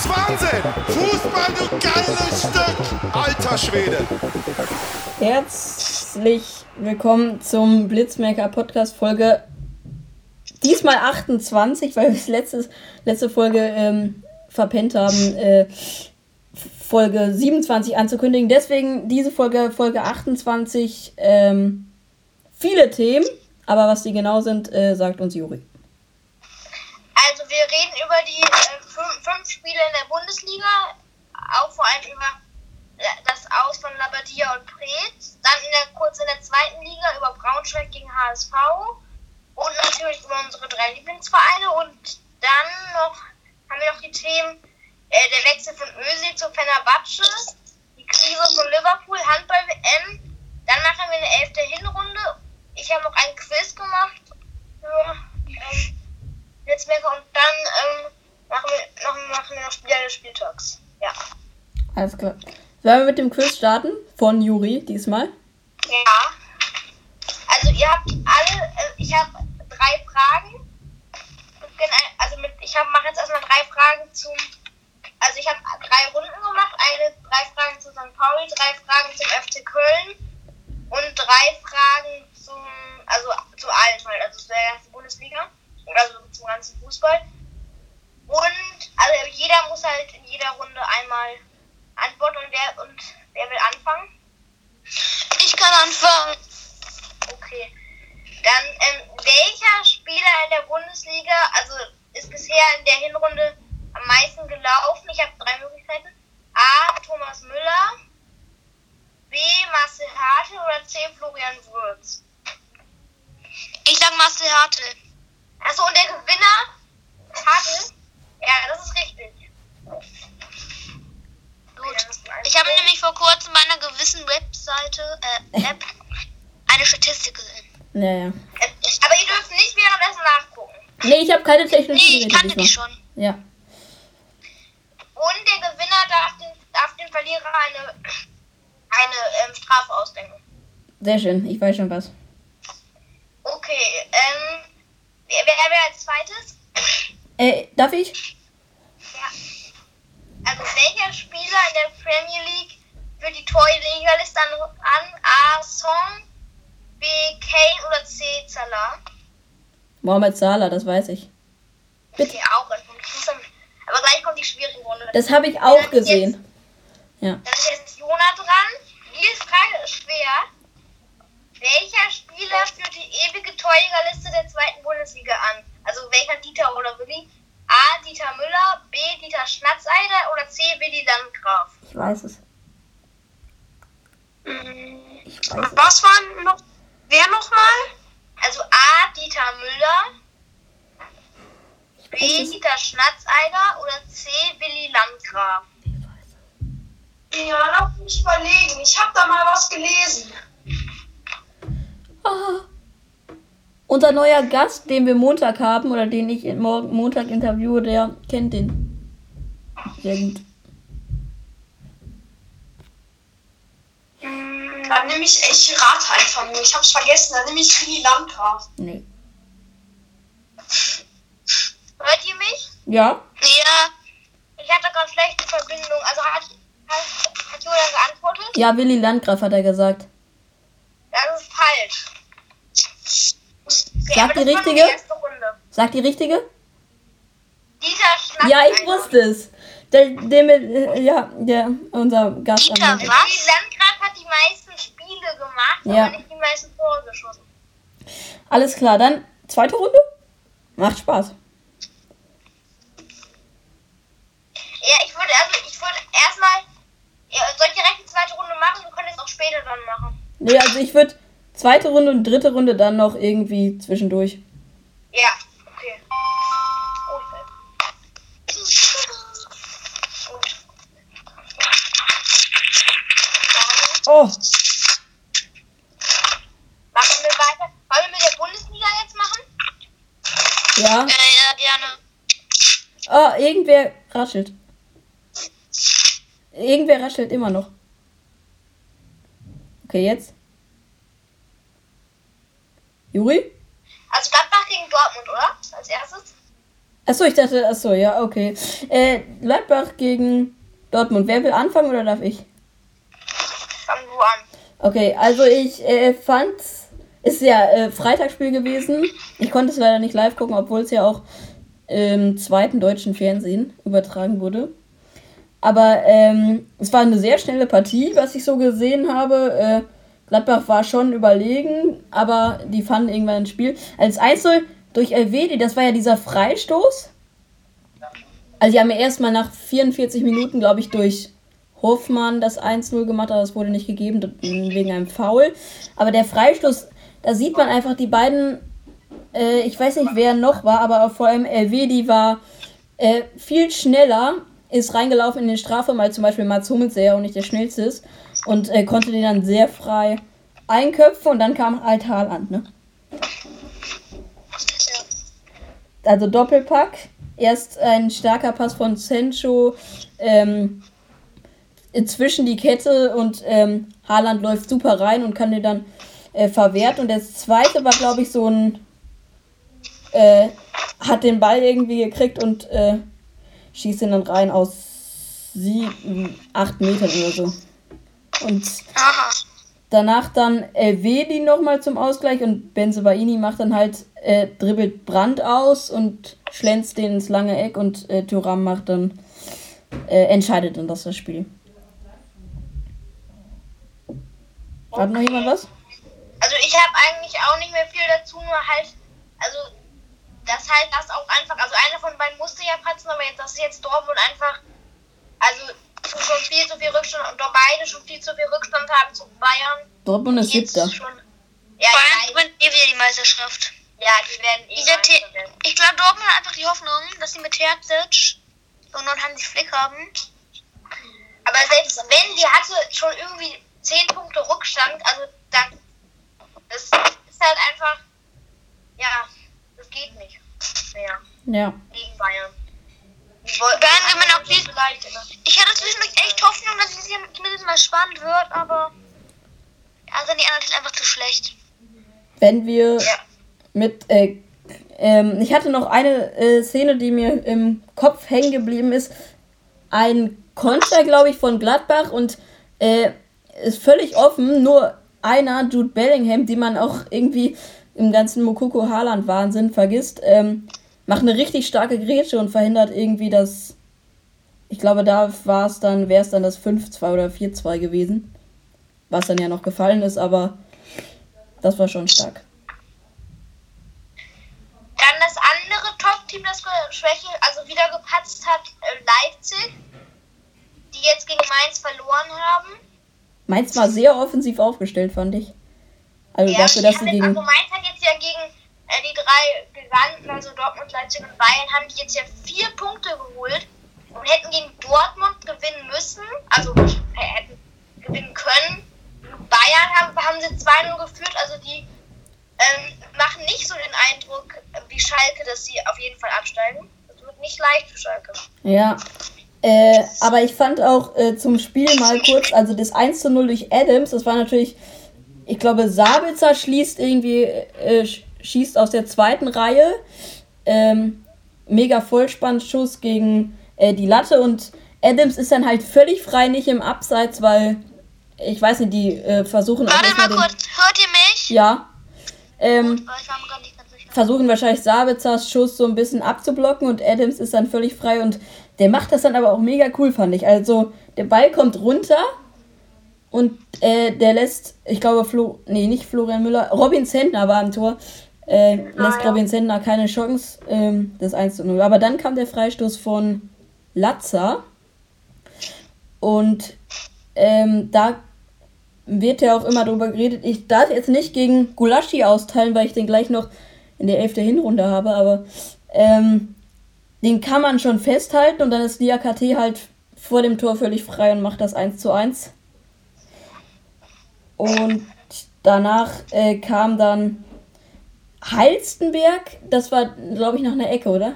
Ist Wahnsinn! Fußball, du geiles Stück! Alter Schwede! Herzlich willkommen zum Blitzmerker Podcast Folge diesmal 28, weil wir es letztes, letzte Folge ähm, verpennt haben, äh, Folge 27 anzukündigen. Deswegen diese Folge, Folge 28, ähm, viele Themen, aber was die genau sind, äh, sagt uns Juri. Also wir reden über die äh, fünf, Spiele in der Bundesliga, auch vor allem über äh, das Aus von Labadia und Preetz, dann in der, kurz in der zweiten Liga über Braunschweig gegen HSV und natürlich über unsere drei Lieblingsvereine und dann noch haben wir noch die Themen äh, der Wechsel von Özil zu Fenerbahce, die Krise von Liverpool, Handball-WM, dann machen wir eine elfte Hinrunde. Ich habe noch ein Quiz gemacht für ähm, Blitzmerker und dann ähm, machen, wir, noch, machen wir noch Spieler des Spieltags. Ja. Alles klar. Sollen wir mit dem Quiz starten? Von Juri diesmal. Ja. Also ihr habt alle, äh, ich habe drei Fragen. Also mit, ich hab, mache jetzt erstmal drei Fragen zum, also ich habe drei Runden gemacht. Eine, drei Fragen zu St. Pauli, drei Fragen zum FC Köln und drei Fragen zum, also zu allen halt, also zu der ganzen Bundesliga, also zum ganzen Fußball. Und also jeder muss halt in jeder Runde einmal antworten und wer und wer will anfangen? Ich kann anfangen. Okay. Dann, ähm, welcher Spieler in der Bundesliga, also ist bisher in der Hinrunde am meisten gelaufen? Ich habe drei Möglichkeiten. A. Thomas Müller. B. Marcel Hartl oder C. Florian Würz. Ich sag Marcel Hartl. Achso, und der Gewinner? Hartl? Ja, das ist richtig. Gut. Ich habe nämlich vor kurzem bei einer gewissen Webseite, äh, App, eine Statistik gesehen. Ja, ja. Aber ihr dürft nicht währenddessen nachgucken. Nee, ich habe keine technischen Nee, ich kannte die schon. Ja. Und der Gewinner darf den, darf den Verlierer eine, eine ähm, Strafe ausdenken. Sehr schön. Ich weiß schon was. Okay, ähm, wer, wer wer als zweites? Äh, darf ich? Ja. Also welcher Spieler in der Premier League führt die Torjägerliste an, an? A. Song, B. Kane oder C. Salah? Mohamed Salah, das weiß ich. Auch Punkt. Ich dann- Aber gleich kommt die schwierige Runde. Das habe ich auch gesehen. Ja. Dann ist jetzt Jona dran. Diese Frage ist schwer. Welcher Spieler führt die ewige Torjägerliste der zweiten Bundesliga an? Also welcher Dieter oder Willi? A. Dieter Müller, B. Dieter Schnatzeider oder C. Willi Landgraf? Ich weiß es. Ich weiß es. Was war noch? Wer nochmal? Also A. Dieter Müller, B. Dieter Schnatzeider oder C. Willi Landgraf? Ja, lass mich überlegen. Ich habe da mal was gelesen. Ah. Unser neuer Gast, den wir Montag haben oder den ich morgen Montag interviewe, der kennt den. Sehr gut. Dann nehme ich, ich rate einfach nur. Ich hab's vergessen. Dann nehme ich Willi Landgraf. Nee. Hört ihr mich? Ja? Ja. Ich hatte gerade schlechte Verbindung. Also hat, hat, hat Julian geantwortet? Ja, Willi Landgraf hat er gesagt. Das ist falsch. Okay, Sag die richtige? Die. Sagt die richtige? Ja, ich wusste es. Der, der mit, äh, ja, der, unser Gast. Dieter was? Willi Landgraf hat die meisten Spiele gemacht, Ja. aber nicht die meisten Tore geschossen. Alles klar, dann zweite Runde? Macht Spaß. Ja, ich würde also, ich würde erstmal, soll ich direkt die zweite Runde machen? Wir können es auch später dann machen. Nee, also ich würde zweite Runde und dritte Runde dann noch irgendwie zwischendurch. Ja, okay. Oh. oh. Machen wir weiter? Wollen wir mit Bundesliga jetzt machen? Ja. Äh, ja, gerne. Oh, irgendwer raschelt. Irgendwer raschelt immer noch. Okay, jetzt. Juri? Also Gladbach gegen Dortmund, oder? Als erstes. Achso, ich dachte, achso, ja, okay. Äh, Gladbach gegen Dortmund. Wer will anfangen oder darf ich? Fang du an. Okay, also ich äh, fand, ist ja äh, Freitagsspiel gewesen. Ich konnte es leider nicht live gucken, obwohl es ja auch im zweiten deutschen Fernsehen übertragen wurde. Aber ähm, es war eine sehr schnelle Partie, was ich so gesehen habe. Äh, Gladbach war schon überlegen, aber die fanden irgendwann ein Spiel. Als Einzel durch Elvedi, das war ja dieser Freistoß. Also die haben ja erstmal nach 44 Minuten, glaube ich, durch Hofmann das 1-0 gemacht, aber das wurde nicht gegeben wegen einem Foul. Aber der Freistoß, da sieht man einfach die beiden, äh, ich weiß nicht, wer noch war, aber vor allem Elvedi war äh, viel schneller, ist reingelaufen in den Strafraum, als zum Beispiel Mats Hummels, der ja auch nicht der schnellste ist, und äh, konnte den dann sehr frei einköpfen und dann kam halt Haaland, ne? Also Doppelpack. Erst ein starker Pass von Sancho ähm, zwischen die Kette und ähm, Haaland läuft super rein und kann den dann äh, verwehrt. Und das zweite war, glaube ich, so ein. Äh, hat den Ball irgendwie gekriegt und äh, schießt ihn dann rein aus sieben, acht Metern oder so. Und Aha. danach dann Elvedi nochmal zum Ausgleich und Benzebaini macht dann halt, äh, dribbelt Brand aus und schlänzt den ins lange Eck und äh, Thuram macht dann, äh, entscheidet dann das, das Spiel. Hat noch jemand was? Also ich habe eigentlich auch nicht mehr viel dazu, nur halt, also das halt das auch einfach, also einer von beiden musste ja patzen, aber jetzt, das ist jetzt Dortmund einfach, also schon viel zu viel Rückstand und doch beide schon viel zu viel Rückstand haben zu Bayern. Dortmund ist Jetzt siebter. schon. Ja, Bayern gewinnt eh wieder die Meisterschaft. ja, die werden eh werden. ich glaube, Dortmund hat einfach die Hoffnung, dass sie mit Terzic und nun Hansi Flick haben. Aber selbst wenn, die hatte schon irgendwie 10 Punkte Rückstand, also dann, das ist halt einfach, ja, das geht nicht mehr Ja. gegen Bayern. Bayern gewinnen auch dies- Ich hatte zwischendurch echt Hoffnung, dass es hier zumindest mal spannend wird, aber also die anderen sind einfach zu schlecht. Wenn wir Ja. mit, äh, ähm, ich hatte noch eine äh, Szene, die mir im Kopf hängen geblieben ist. Ein Konter, glaube ich, von Gladbach und äh, ist völlig offen. Nur einer, Jude Bellingham, die man auch irgendwie im ganzen Mokoko Haaland Wahnsinn vergisst, ähm, macht eine richtig starke Grätsche und verhindert irgendwie das. Ich glaube, da war es dann, wäre es dann das 5-2 oder 4-2 gewesen. Was dann ja noch gefallen ist, aber das war schon stark. Dann das andere Top-Team, das Schwäche, also wieder gepatzt hat, äh, Leipzig, die jetzt gegen Mainz verloren haben. Mainz war sehr offensiv aufgestellt, fand ich. Also dafür, die dass sie gegen. also Mainz hat jetzt ja gegen die drei Giganten, also Dortmund, Leipzig und Bayern, haben jetzt ja vier Punkte geholt und hätten gegen Dortmund gewinnen müssen, also äh, hätten gewinnen können. Bayern haben, haben sie 2-0 geführt, also die ähm, machen nicht so den Eindruck äh, wie Schalke, dass sie auf jeden Fall absteigen. Das wird nicht leicht für Schalke. Ja. Äh, aber ich fand auch äh, zum Spiel mal kurz, also das 1 zu 0 durch Adams, das war natürlich, ich glaube, Sabitzer schließt irgendwie, äh, schießt aus der zweiten Reihe. Ähm, mega Vollspannschuss gegen äh, die Latte und Adams ist dann halt völlig frei nicht im Abseits, weil ich weiß nicht, die äh, versuchen auch Warte erstmal mal den. kurz, hört ihr mich? Ja. Ähm, versuchen wahrscheinlich Sabitzers Schuss so ein bisschen abzublocken und Adams ist dann völlig frei und der macht das dann aber auch mega cool, fand ich. Also der Ball kommt runter und äh, der lässt, ich glaube, Flo, nee, nicht Florian Müller, Robin Zentner war am Tor, äh, lässt Robin Zentner keine Chance, ähm, das 1 zu 0. Aber dann kam der Freistoß von Latza und ähm, da wird ja auch immer darüber geredet. Ich darf jetzt nicht gegen Gulaschi austeilen, weil ich den gleich noch in der 11. Hinrunde habe, aber ähm, den kann man schon festhalten und dann ist Diakate halt vor dem Tor völlig frei und macht das 1 zu 1. und danach äh, kam dann Halstenberg. Das war, glaube ich, nach einer Ecke, oder?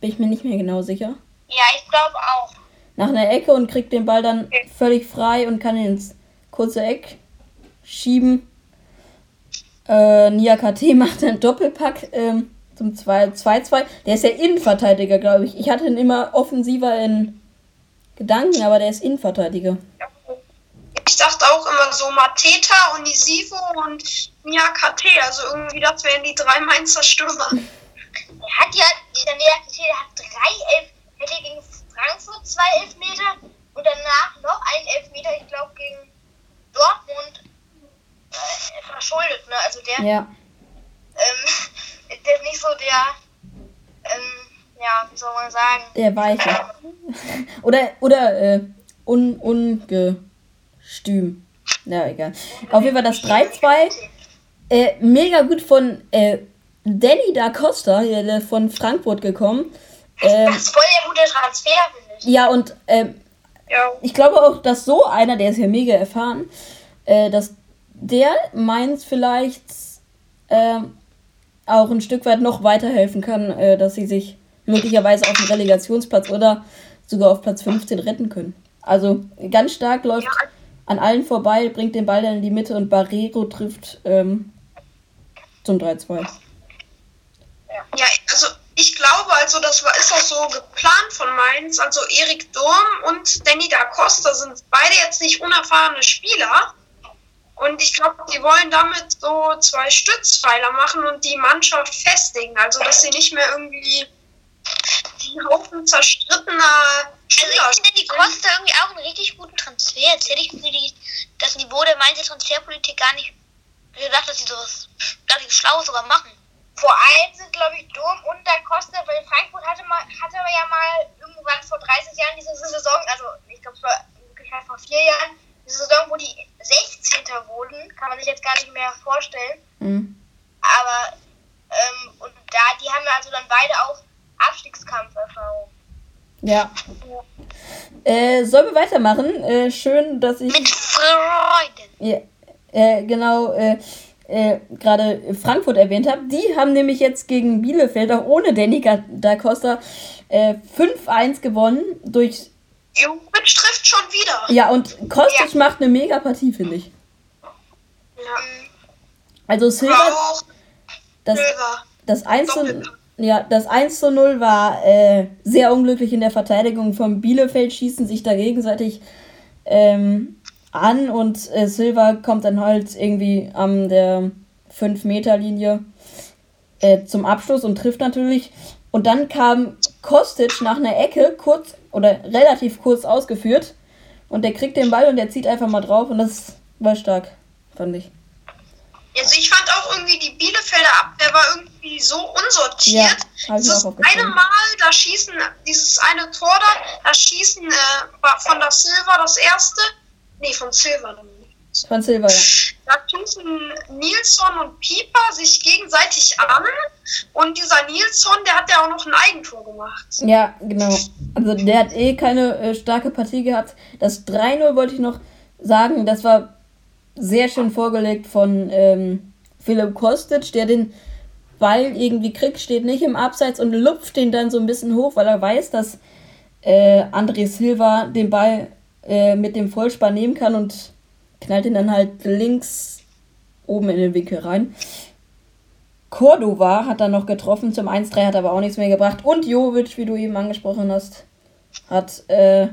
Bin ich mir nicht mehr genau sicher. Ja, ich glaube auch. Nach einer Ecke und kriegt den Ball dann völlig frei und kann ihn ins kurze Eck schieben. Äh, Nia KT macht einen Doppelpack ähm, zum 2-2. Der ist ja Innenverteidiger, glaube ich. Ich hatte ihn immer offensiver in Gedanken, aber der ist Innenverteidiger. Ich dachte auch immer so Mateta, Onisivo und Nia KT. Also irgendwie, das wären die drei Mainzer Stürmer. Er hat ja, dieser Nia der hat drei Elf, hätte gegen Frankfurt zwei Elfmeter und danach noch einen Elfmeter, ich glaube, gegen Dortmund äh, verschuldet. Ne? Also der, Ja. ähm, der ist nicht so der, ähm, ja, wie soll man sagen, Der Weiche. oder oder äh, un, ungestüm. Na, egal. Auf jeden Fall das 3-2. Äh, mega gut von äh, Danny da Costa, der von Frankfurt gekommen. Ähm, das ist voll der gute Transfer, finde ich. ja, und ähm, Ja. ich glaube auch, dass so einer, der ist ja mega erfahren, äh, dass der Mainz vielleicht ähm, auch ein Stück weit noch weiterhelfen kann, äh, dass sie sich möglicherweise auf den Relegationsplatz oder sogar auf Platz 15 retten können. Also ganz stark läuft an allen vorbei, bringt den Ball dann in die Mitte und Barrero trifft ähm, zum 3-2. Ja, also ich glaube, also das war, ist auch so geplant von Mainz. Also Erik Durm und Danny da Costa sind beide jetzt nicht unerfahrene Spieler. Und ich glaube, die wollen damit so zwei Stützpfeiler machen und die Mannschaft festigen. Also dass sie nicht mehr irgendwie die Haufen zerstrittener Spieler Also ich finde die Costa irgendwie auch einen richtig guten Transfer. Jetzt hätte ich mir die, das Niveau der Mainzer Transferpolitik gar nicht gedacht, dass sie sowas relativ Schlaues sogar machen. Vor allem sind, glaube ich, Dom und Da Costa, weil Frankfurt hatte, mal, hatte ja mal irgendwann vor 30 Jahren diese Saison, also ich glaube, es war wirklich halt vor vier Jahren, diese Saison, wo die 16. wurden, kann man sich jetzt gar nicht mehr vorstellen. Mhm. Aber, ähm, und da, die haben ja also dann beide auch Abstiegskampferfahrung. Ja. Äh, sollen wir weitermachen? Äh, schön, dass ich. Mit Freuden. Ja, äh, genau, äh, äh, gerade Frankfurt erwähnt habe. Die haben nämlich jetzt gegen Bielefeld auch ohne Danny da Costa äh, 5-1 gewonnen durch. Jovic trifft schon wieder. Ja, und Kostic macht eine mega Partie, finde ich. Ja. Also Silva, das, das 1 zu, ja, das 1 zu 0 war äh, sehr unglücklich in der Verteidigung vom Bielefeld, schießen sich da gegenseitig ähm, an und äh, Silva kommt dann halt irgendwie an der 5-Meter-Linie äh, zum Abschluss und trifft natürlich. Und dann kam Kostic nach einer Ecke, kurz oder relativ kurz ausgeführt. Und der kriegt den Ball und der zieht einfach mal drauf und das war stark, fand ich. Also ich auch irgendwie die Bielefelder Abwehr war irgendwie so unsortiert. Ja, Dieses aufgeschrieben. eine Mal, da schießen, dieses eine Tor da, da schießen äh, war von der Silva das erste. Nee, von Silva. Von Silva, ja. Da schießen Nilsson und Pieper sich gegenseitig an. Und dieser Nilsson, der hat ja auch noch ein Eigentor gemacht. Ja, genau. Also der hat eh keine äh, starke Partie gehabt. Das 3-0 wollte ich noch sagen, das war sehr schön vorgelegt von ähm, Philipp Kostic, der den Ball irgendwie kriegt, steht nicht im Abseits und lupft den dann so ein bisschen hoch, weil er weiß, dass äh, André Silva den Ball äh, mit dem Vollspann nehmen kann und knallt ihn dann halt links oben in den Winkel rein. Cordova hat dann noch getroffen zum 1-3, hat aber auch nichts mehr gebracht. Und Jovic, wie du eben angesprochen hast, hat äh,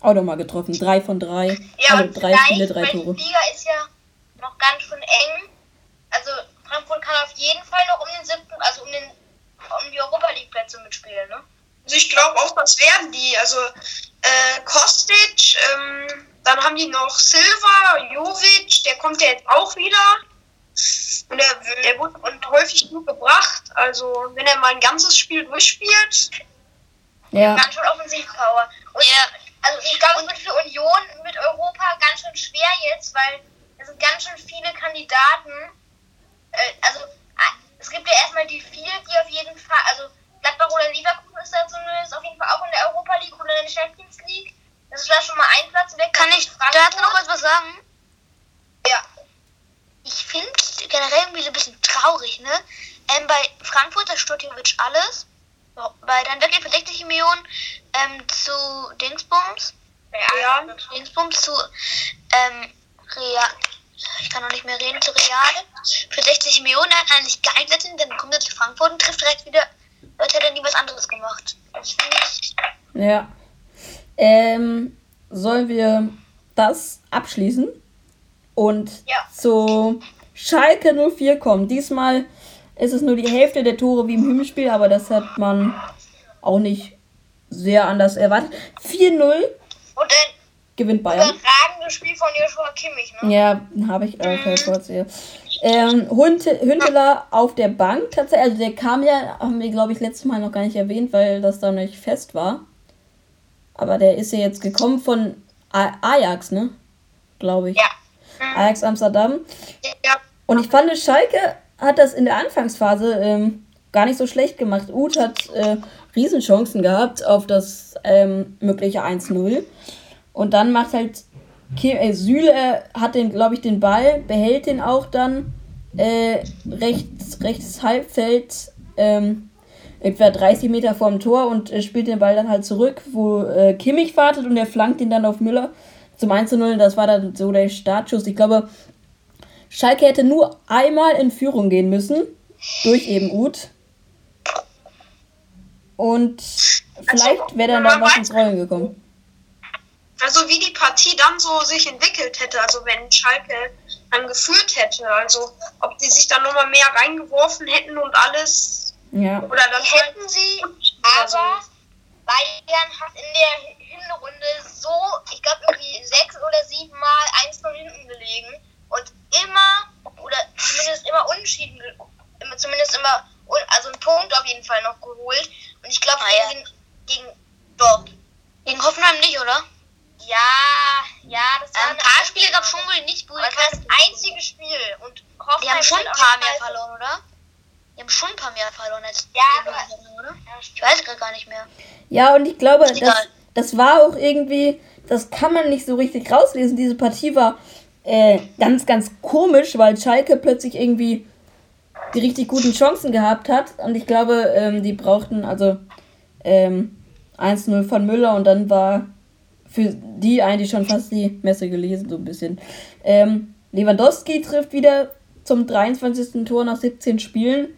auch nochmal getroffen. Drei von drei. Ja, also drei Spiele, drei Tore. die Liga ist ja noch ganz schön eng. Also Frankfurt kann auf jeden Fall noch um den siebten, also um den um die Europa League Plätze mitspielen, ne? Also ich glaube auch, das werden die. Also äh, Kostic, ähm, dann haben die noch Silva, Jovic, der kommt ja jetzt auch wieder. Und der, der wird und häufig gut gebracht. Also wenn er mal ein ganzes Spiel durchspielt, Ja, Ganz schön Offensivpower. Und Ja. also ich glaube, es wird für Union mit Europa ganz schön schwer jetzt, weil es sind ganz schön viele Kandidaten. Äh, also äh, es gibt ja erstmal die vier, die auf jeden Fall, also Gladbach oder Leverkusen ist da zumindest auf jeden Fall auch in der Europa League oder in der Champions League. Das ist da schon mal ein Platz weg. Kann ich dazu noch kurz was sagen? generell irgendwie so ein bisschen traurig, ne? Ähm, bei Frankfurt, da theoretisch alles. Bei dann wirklich für 60 Millionen ähm, zu Dingsbums. Ja. Dingsbums zu ähm, Real. Ich kann noch nicht mehr reden, zu Real. Für 60 Millionen er kann er sich geeignet sind, dann kommt er zu Frankfurt und trifft direkt wieder, als hätte er nie was anderes gemacht. Das finde ich. Ja. Ähm, sollen wir das abschließen und Ja. zu Schalke 04 kommen? Diesmal ist es nur die Hälfte der Tore wie im Hinspiel, aber das hat man auch nicht sehr anders erwartet. 4-0 Und ein gewinnt Bayern. überragendes Spiel von Joshua Kimmich, ne? Ja, habe ich äh, okay, kurz hier. Ähm, Hunte, Hünteler auf der Bank tatsächlich. Also der kam ja, haben wir glaube ich letztes Mal noch gar nicht erwähnt, weil das da nicht fest war. Aber der ist ja jetzt gekommen von Ajax, ne? Glaube ich. Ja. Ajax Amsterdam. Ja. Und ich fand, Schalke hat das in der Anfangsphase ähm, gar nicht so schlecht gemacht. Uth hat äh, Riesenchancen gehabt auf das ähm, mögliche 1-0. Und dann macht halt äh, Süle hat den, glaube ich, den Ball, behält den auch dann äh, rechts, rechts Halbfeld, ähm, etwa 30 Meter vorm Tor und äh, spielt den Ball dann halt zurück, wo äh, Kimmich wartet und er flankt ihn dann auf Müller zum 1-0. Das war dann so der Startschuss. Ich glaube, Schalke hätte nur einmal in Führung gehen müssen, durch eben Uth. Und vielleicht wäre dann da was ins Rollen gekommen. Also wie die Partie dann so sich entwickelt hätte, also wenn Schalke dann geführt hätte, also ob die sich dann nochmal mehr reingeworfen hätten und alles Ja. oder dann Hätten sie, aber Bayern hat in der Hinrunde so, ich glaube irgendwie sechs oder sieben Mal 1-0 hinten gelegen und immer, oder zumindest immer unentschieden, immer, zumindest immer, un- also einen Punkt auf jeden Fall noch geholt. Und ich glaube, Ah, ja. gegen, gegen doch, Gegen Hoffenheim nicht, oder? Ja, ja, das war Ein paar Spiele gab es schon, wo die nicht gut das war das einzige Spiel und Die Hoffenheim haben schon ein paar auch mehr verloren, oder? Die haben schon ein paar mehr verloren als Ja, Hoffenheim, oder? Ich weiß gerade gar nicht mehr. Ja, und ich glaube, das, das war auch irgendwie, das kann man nicht so richtig rauslesen. Diese Partie war äh, ganz, ganz komisch, weil Schalke plötzlich irgendwie die richtig guten Chancen gehabt hat. Und ich glaube, ähm, die brauchten also ähm, 1-0 von Müller und dann war für die eigentlich schon fast die Messe gelesen, so ein bisschen. Ähm, Lewandowski trifft wieder zum 23. Tor nach 17 Spielen.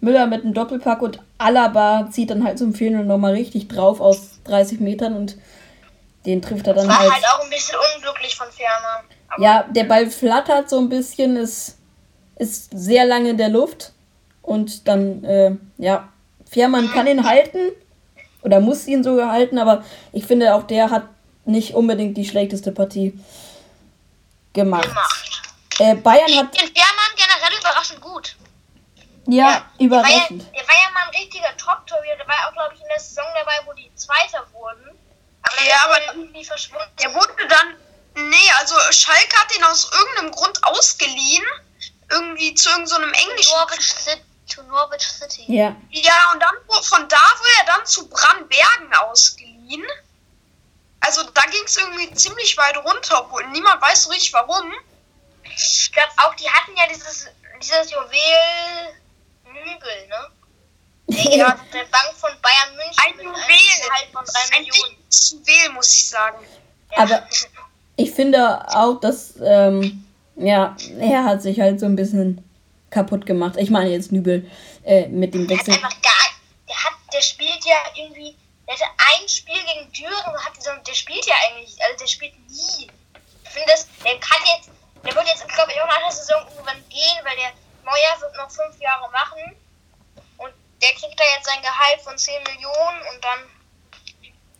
Müller mit einem Doppelpack und Alaba zieht dann halt zum 4 nochmal richtig drauf aus 30 Metern und den trifft er dann War halt. halt auch ein bisschen unglücklich von. Aber Ja, der Ball flattert so ein bisschen, ist, ist sehr lange in der Luft und dann, äh, ja, Fährmann kann ihn halten oder muss ihn sogar halten, aber ich finde auch der hat nicht unbedingt die schlechteste Partie gemacht. gemacht. Äh, Bayern hat, Den Fährmann generell überraschend gut. ja, Der war ja, überraschend. der war ja mal ein richtiger Top-Torhüter. Der war auch, glaube ich, in der Saison dabei, wo die Zweiter wurden. Aber dann Ja, aber er irgendwie verschwunden. Der wurde dann. Nee, also Schalke hat ihn aus irgendeinem Grund ausgeliehen. Irgendwie zu irgendeinem englischen. Norwich City. Zu Norwich City. Ja, Ja, und dann von da wurde er dann zu Brandbergen ausgeliehen. Also da ging es irgendwie ziemlich weit runter, obwohl niemand weiß so richtig warum. Ich glaube auch, die hatten ja dieses, dieses Juwel Nübel, ne? Der, ja. der Bank von Bayern München Ein Juwel. Von 3 Ein Juwel, muss ich sagen. Ja. Aber- ich finde auch, dass, ähm, ja, er hat sich halt so ein bisschen kaputt gemacht. Ich meine jetzt Nübel äh, mit dem Der hat Wechsel. einfach gar. Der hat, der spielt ja irgendwie. Der hatte ein Spiel gegen Düren und hat so, der spielt ja eigentlich, also der spielt nie. Ich finde das, der kann jetzt, der wird jetzt, glaube ich, auch nach der Saison irgendwann gehen, weil der Neuer wird noch fünf Jahre machen. Und der kriegt da jetzt sein Gehalt von 10 Millionen und dann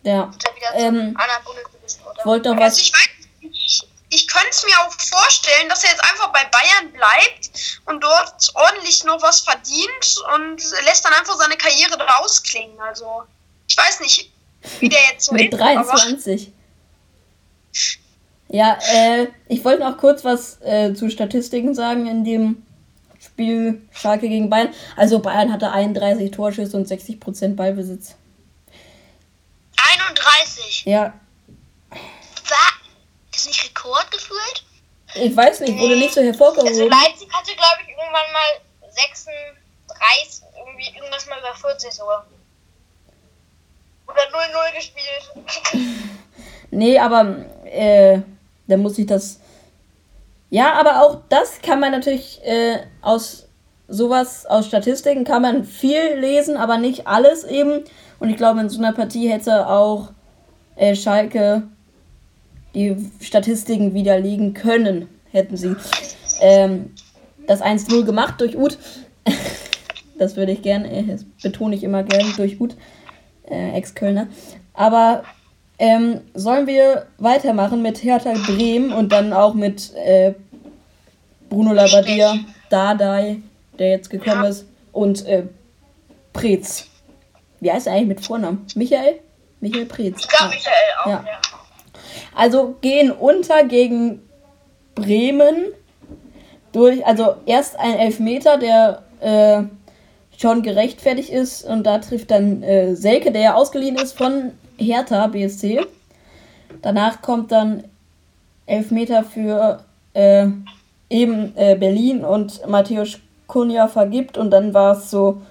Ja, ist er wieder Ähm, zum anderen Bundesligisten, oder? ich wollte noch Also was. ich weiß, ich, ich könnte es mir auch vorstellen, dass er jetzt einfach bei Bayern bleibt und dort ordentlich noch was verdient und lässt dann einfach seine Karriere da ausklingen. Also ich weiß nicht, wie der jetzt so Mit ist, aber 23. Ja, äh, ich wollte noch kurz was äh, zu Statistiken sagen in dem Spiel Schalke gegen Bayern. Also Bayern hatte 31 Torschüsse und 60% Ballbesitz. 31. Ja, War das nicht Rekord gefühlt? Ich weiß nicht, wurde nicht so Also hervorgehoben. Leipzig hatte, glaube ich, irgendwann mal 36, irgendwie irgendwas mal über 40 sogar. Oder 0-0 gespielt. Nee, aber äh, dann muss ich das. Ja, aber auch das kann man natürlich äh, aus sowas, aus Statistiken kann man viel lesen, aber nicht alles eben. Und ich glaube, in so einer Partie hätte auch äh, Schalke die Statistiken widerlegen können, hätten sie. Ähm, das 1-0 gemacht durch Uth. das würde ich gern, äh, das betone ich immer gern durch Uth, äh, Ex-Kölner. Aber ähm, sollen wir weitermachen mit Hertha Bremen und dann auch mit äh, Bruno Labbadia, Dardai, der jetzt gekommen ist, und äh, Preetz. Wie heißt er eigentlich mit Vornamen? Michael? Michael Preetz. Ich glaube, Michael auch, Ja. ja. Also gehen unter gegen Bremen durch, also erst ein Elfmeter, der äh, schon gerechtfertigt ist und da trifft dann äh, Selke, der ja ausgeliehen ist von Hertha BSC. Danach kommt dann Elfmeter für äh, eben äh, Berlin und Matthäus Kunja vergibt und dann war es so,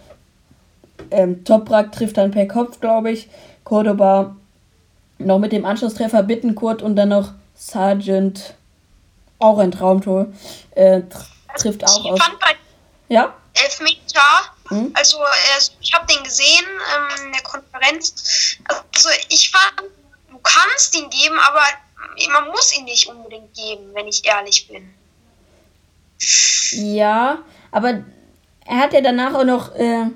ähm, Toprak trifft dann per Kopf, glaube ich. Cordoba noch mit dem Anschlusstreffer Bittenkurt und dann noch Sargent, auch ein Traumtor, äh, tr trifft auch Ich aus. fand bei Ja? Elfmeter, Hm? also ich habe den gesehen ähm, in der Konferenz. Also ich fand, du kannst ihn geben, aber man muss ihn nicht unbedingt geben, wenn ich ehrlich bin. Ja, aber er hat ja danach auch noch, äh,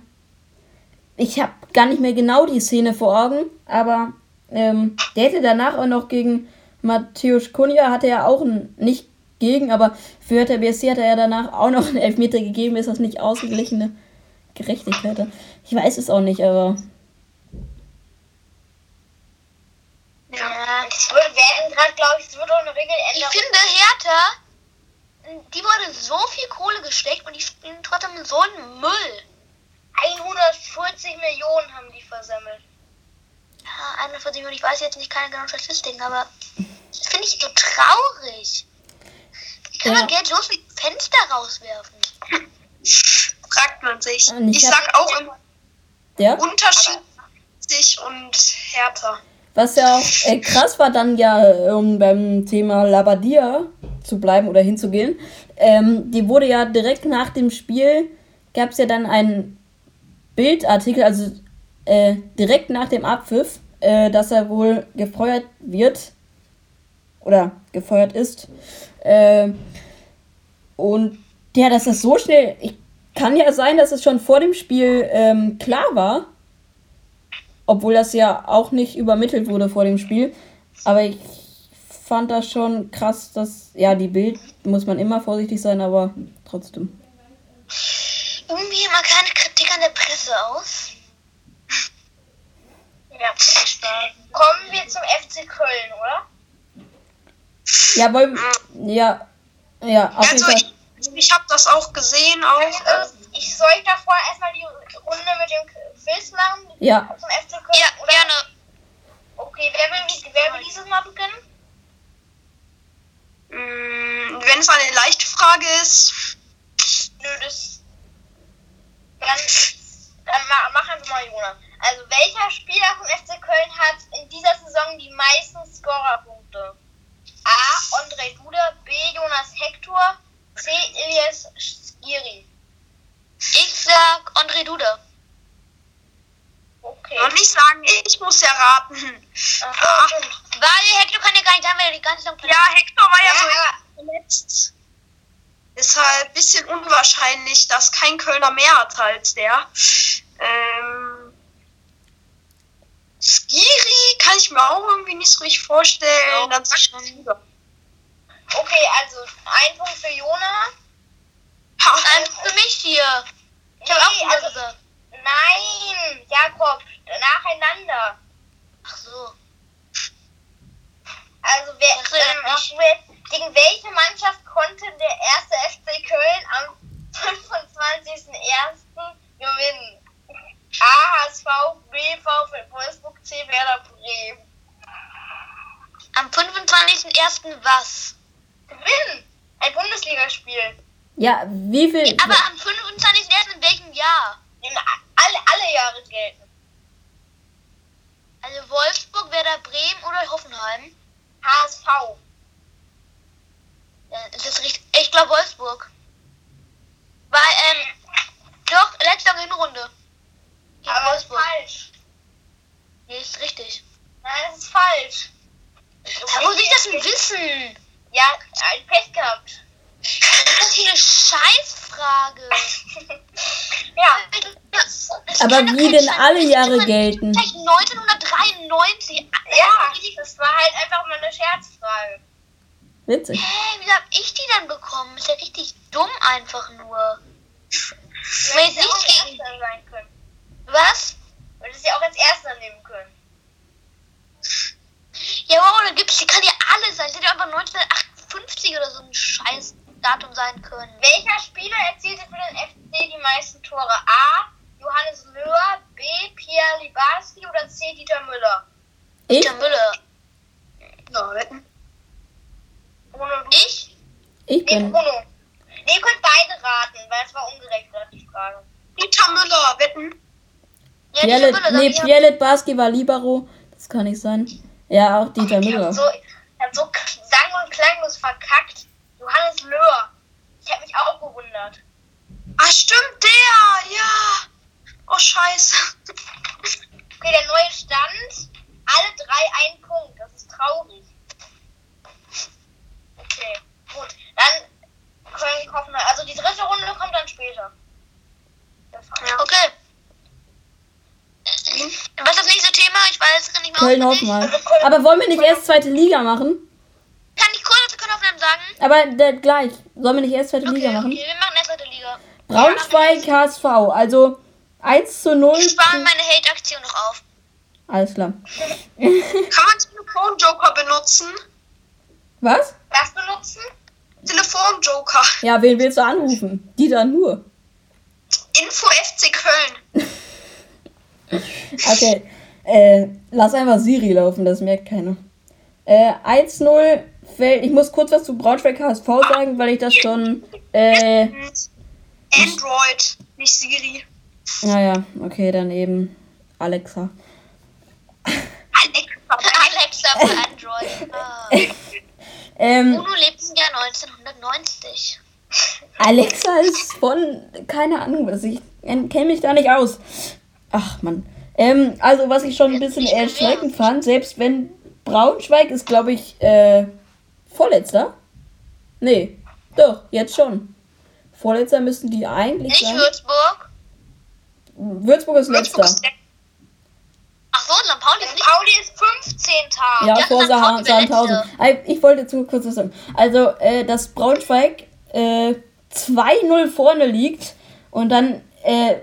ich habe gar nicht mehr genau die Szene vor Augen, aber ähm, der hätte danach auch noch gegen Matthäus Kunja, hatte er auch ein, nicht gegen, aber für Hertha BSC hat er ja danach auch noch einen Elfmeter gegeben, ist das nicht ausgeglichene Gerechtigkeit? Ich weiß es auch nicht, aber Ja, es wird, werden gerade, glaube ich, es wird auch eine Ich Regeländerung. finde Hertha, die wurde so viel Kohle gesteckt und die spielen trotzdem so einen Müll. 140 Millionen haben die versammelt. Ja, 41 Millionen, ich weiß jetzt nicht keine genauen Statistiken, aber das finde ich so traurig. Wie kann Ja. man Geld los wie Fenster rauswerfen? Fragt man sich. Ich Ich sag auch im ja. Unterschied sich und härter. Was ja auch äh, krass war dann ja, um beim Thema Labadia zu bleiben oder hinzugehen, ähm, die wurde ja direkt nach dem Spiel, gab es ja dann einen Bildartikel, also äh, direkt nach dem Abpfiff, äh, dass er wohl gefeuert wird oder gefeuert ist. Äh, und ja, dass das so schnell, ich, kann ja sein, dass es schon vor dem Spiel ähm, klar war, obwohl das ja auch nicht übermittelt wurde vor dem Spiel. Aber ich fand das schon krass, dass, ja, die Bild muss man immer vorsichtig sein, aber trotzdem. Irgendwie immer keine Kritik an der Presse aus. Ja. Kommen wir zum FC Köln, oder? Ja, wollen, ja, ja, auf jeden Also Fall. Ich, habe das auch gesehen, auch. Also, ich soll ich davor erstmal die Runde mit dem Quiz machen Ja, zum FC Köln? Ja, oder? gerne. Okay, wer will, wer will dieses Mal beginnen? mm, wenn es eine leichte Frage ist, Nö, das. Dann, dann ma- mach einfach mal Jona. Also, welcher Spieler vom FC Köln hat in dieser Saison die meisten Scorerpunkte? A. André Duda, B. Jonas Hector, C. Ilias Skiri. Ich sag André Duda. Okay. noch nicht sagen, ich muss ja raten. Ach stimmt. Weil Hector kann ja gar nicht haben, weil er die ganze Saison Ja, Hector war ja, Ja, so verletzt. Deshalb ein bisschen unwahrscheinlich, dass kein Kölner mehr hat als der. Ähm, Skiri kann ich mir auch irgendwie nicht so richtig vorstellen. Dann sag ich Duda. Okay, also ein Punkt für Jona. Ein für mich hier. Ich habe auch Nee, Duda also- gesagt. Nein, Jakob, nacheinander. Ach so. Also wer, ähm, wer- gegen welche Mannschaft konnte der erste FC Köln am 25.01. gewinnen? A. HSV, B. VfL Wolfsburg, C. Werder Bremen. Am 25.01. was? Gewinnen! Ein Bundesligaspiel. Ja, wie viel. Aber am 25.01. in welchem Jahr? In alle, alle Jahre gelten. Also Wolfsburg, Werder Bremen oder Hoffenheim? HSV. Ja, ist das richtig? Ich glaube Wolfsburg. Weil, ähm, doch, letzte Hinrunde. Gegen Aber das ist Wolfsburg. falsch. Nee, ist richtig. Nein, das ist falsch. Da muss ich das denn wissen? Ja, ein Pech gehabt. Das ist eine Scheißfrage. ja. Das, das Aber wie denn alle Jahre gelten? Vielleicht 1993. Ja, das war halt einfach mal eine Scherzfrage. Witzig. Hä, wie hab ich die dann bekommen? Ist ja richtig dumm einfach nur. Weil ja nicht auch gegen- Erster sein können. Was? Du hättest ja auch als Erster nehmen können. Ja, wow, da gibt's, die kann ja alle sein. Die hätte aber 1958 oder so ein scheiß Datum sein können. Welcher Spieler erzielte für den FC die meisten Tore? A. Johannes Löhr, B. Pierre Libarski oder C. Dieter Müller? Ich? Dieter Müller. Ja, wetten. Bruno, du. Ich? Ich Nee, bin. Bruno. Nee, ihr könnt beide raten, weil es war ungerecht, gerade die Frage. Dieter Müller, wetten. Ja, Dieter Pierlet, Müller. nee, sag ich ja. Pierlet Barski war Libero. Das kann nicht sein. Ja, auch Dieter Ich Müller. so, ich hab so sang- und klanglos verkackt. Johannes Löhr. Ich hab mich auch gewundert. Ah, stimmt, der, ja. Oh, scheiße. Okay, der neue Stand. Alle drei ein Punkt. Das ist traurig. Okay, gut. Dann Köln Hoffenheim. Also die dritte Runde kommt dann später. War- Okay. Was ist das nächste Thema? Ich weiß es nicht mehr. Köln auswendig. Hoffenheim. Aber wollen wir nicht erst zweite Liga machen? Kann ich kurz Köln Hoffenheim sagen? Aber der, gleich. Sollen wir nicht erst zweite Okay, Liga okay, machen? wir machen erst zweite Liga. Braunschweig, HSV. Also 1 zu 0. Ich spare meine Hate-Aktion noch auf. Alles klar. Kann man Telefonjoker benutzen? Was? Was benutzen? Telefonjoker. Ja, wen willst du anrufen? Dieter nur. Info FC Köln. Okay. Äh, lass einfach Siri laufen, das merkt keiner. Äh, 1-0 fällt. Ich muss kurz was zu Braunschweig HSV sagen, weil ich das schon. Äh, Android, nicht Siri. naja, okay, dann eben Alexa. Alexa. Alexa für Android. Ah. Ähm, Uno lebt im Jahr 1990. Alexa ist von. Keine Ahnung, was ich kenne mich da nicht aus. Ach man. Ähm, also was ich schon ein bisschen erschreckend fand, selbst wenn Braunschweig ist, glaube ich, äh, Vorletzter. Nee, doch, jetzt schon. Vorletzter müssten die eigentlich Nicht sein. Würzburg. Würzburg ist Würzburg letzter. ist Ach so, St. Pauli ist nicht. Pauli ist 15. Ja, Ja, vor Sandhausen. Ich wollte jetzt nur kurz was sagen. Also, äh, dass Braunschweig äh, 2-0 vorne liegt und dann, äh,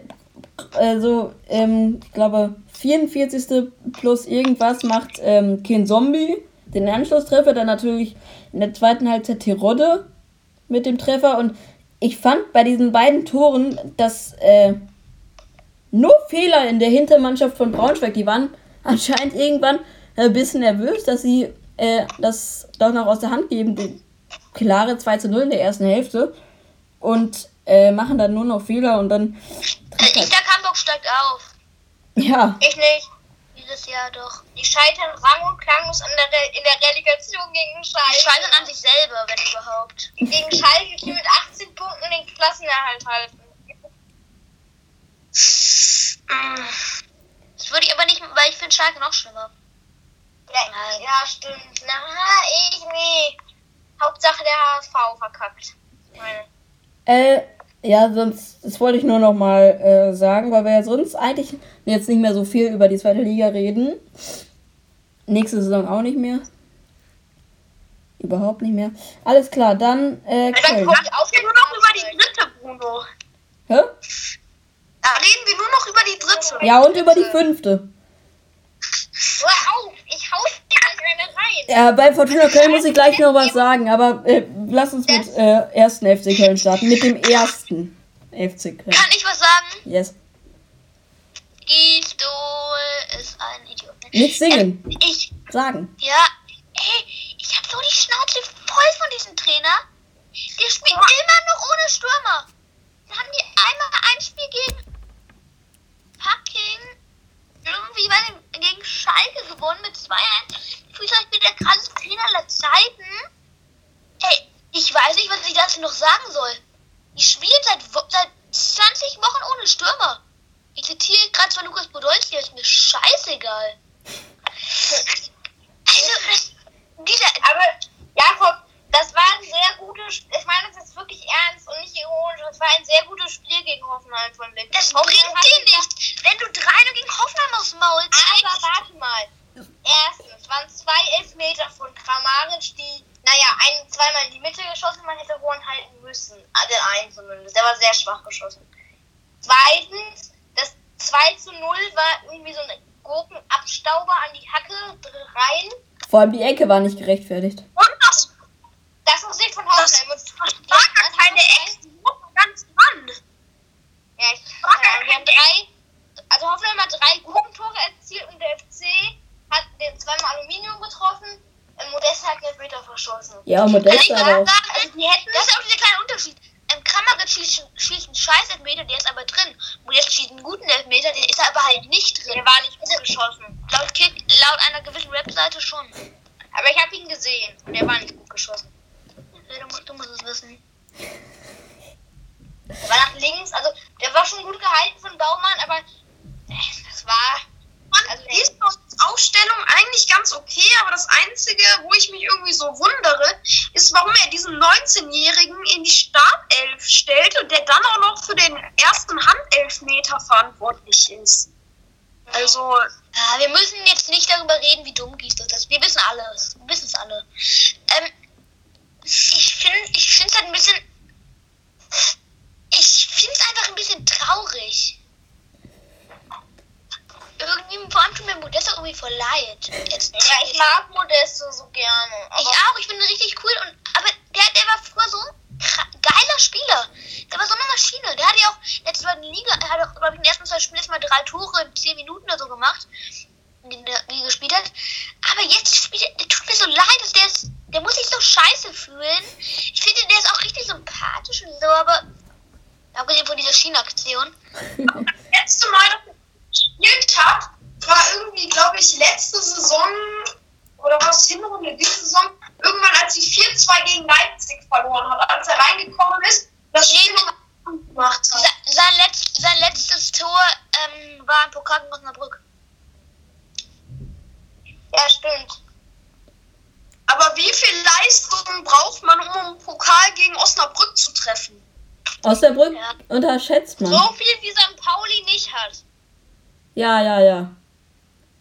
äh, so, ähm, ich glaube, 44. plus irgendwas macht ähm, Ken Zombie den Anschlusstreffer, dann natürlich in der zweiten Halbzeit Terodde mit dem Treffer und ich fand bei diesen beiden Toren, dass äh, nur Fehler in der Hintermannschaft von Braunschweig. Die waren anscheinend irgendwann ein bisschen nervös, dass sie äh, das doch noch aus der Hand geben. Die klare 2 zu 0 in der ersten Hälfte. Und äh, machen dann nur noch Fehler und dann. Äh, Ich sag, Hamburg steigt auf. Ja, Ich nicht. Dieses Jahr doch. Die scheitern rang und klanglos an der Re in der Relegation gegen Die Schalke. scheitern an sich selber, wenn überhaupt. Gegen Schalke, die mit 18 Punkten den Klassenerhalt halten. Das würde ich aber nicht, weil ich finde Schalke noch schlimmer. Ja, Nein. ja, stimmt. Na, ich nee. Hauptsache der HSV verkackt. Meine. äh, ja, sonst, das wollte ich nur noch mal äh, sagen, weil wir ja sonst eigentlich jetzt nicht mehr so viel über die zweite Liga reden. Nächste Saison auch nicht mehr. Überhaupt nicht mehr. Alles klar, dann äh, Dann Köln. kommt Reden wir nur noch über die dritte, Bruno. Hä? Da reden wir nur noch über die dritte. Ja, und über die fünfte. Hör auf, ich hau dir nicht eine rein. Ja, bei Fortuna Köln muss ich gleich noch was sagen, aber äh, lass uns mit äh, ersten FC Köln starten. Mit dem ersten FC Köln. Kann ich was sagen? Yes. Gistol ist ein Idiot. Nicht singen, Ähm, ich, sagen. ja, ey, ich hab so die Schnauze voll von diesem Trainer. Die spielen immer noch ohne Stürmer. Dann haben die einmal ein Spiel gegen fucking irgendwie bei dem, gegen Schalke gewonnen mit 2-1. Vielleicht bin der krasseste Trainer aller Zeiten. Ey, ich weiß nicht, was ich dazu noch sagen soll. Die spielen seit, seit 20 Wochen ohne Stürmer. Ich zitiere gerade zwar Lukas Podolski, ist mir scheißegal. Also, das, dieser, Aber Jakob, das war ein sehr gutes, ich meine das ist wirklich ernst und nicht ironisch, das war ein sehr gutes Spiel gegen Hoffenheim von Lick. das bringt dir nichts, wenn du 3 gegen Hoffenheim aufs Maul Aber zeigst. warte mal. Erstens waren zwei Elfmeter von Kramaric, die, naja, einen zweimal in die Mitte geschossen, man hätte Horn halten müssen. Den einen zumindest. Der war sehr schwach geschossen. Zweitens, das 2 zu 0 war irgendwie so ein Gurkenabstauber an die Hacke rein. Vor allem die Ecke war nicht gerechtfertigt. Und das Das ist nicht von Hoffenheim. Und war gar keine Ex, die war ganz dran. Ja, ich, äh, wir haben drei, also Hoffenheim hat drei Gurkentore erzielt und der FC hat den zweimal Aluminium getroffen. äh, Modest hat einen Meter verschossen. Ja, Kann Modest ich aber sagen, auch. also die hätten, das ist auch dieser kleine Unterschied. Ähm, Kramaric schießt, schießt einen scheiß Elfmeter, der ist aber drin. Modest schießt einen guten Elfmeter, der ist aber halt nicht drin. Der war nicht gut geschossen. Laut Kick, laut einer gewissen Webseite schon. Aber ich habe ihn gesehen und der war nicht gut geschossen. Du musst, du musst es wissen. Der war nach links, also der war schon gut gehalten von Baumann, aber äh, das war. Also, aus Aufstellung eigentlich ganz okay, aber das Einzige, wo ich mich irgendwie so wundere, ist, warum er diesen 19-Jährigen in die Startelf stellt und der dann auch noch für den ersten Handelfmeter verantwortlich ist. Also, Ja, wir müssen jetzt nicht darüber reden, wie dumm Gies das ist. Wir wissen alles. Wir wissen es alle. Ähm, ich finde ich finde es halt ein bisschen. Ich finde es einfach ein bisschen traurig. Irgendwie, vor allem tut mir Modest auch irgendwie voll leid. Jetzt, Ja, ich mag Modesto so gerne. Ich auch, ich finde ihn richtig cool. Und, aber der, der war früher so ein geiler Spieler. Der war so eine Maschine. Der hat ja auch in der Liga, er hat auch, glaube ich, in den ersten zwei Spielen erst mal drei Tore in zehn Minuten oder so gemacht, in der Liga gespielt hat. Aber jetzt spielt er, der tut mir so leid, dass der ist, der muss sich so scheiße fühlen. Ich finde, der ist auch richtig sympathisch und so, aber abgesehen von dieser Schienenaktion. letzte Mal, dass er gespielt hat, war irgendwie, glaube ich, letzte Saison oder was Hinrunde diese Saison, irgendwann als sie 4-2 gegen Leipzig verloren hat, als er reingekommen ist, das Spiel gemacht hat. Se- Sein, letzt, sein letztes Tor ähm, war im Pokal gegen Osnabrück. ja, stimmt. Aber wie viel Leistung braucht man, um im Pokal gegen Osnabrück zu treffen? Osnabrück Ja. unterschätzt man. So viel wie St. Pauli nicht hat. Ja, ja, ja.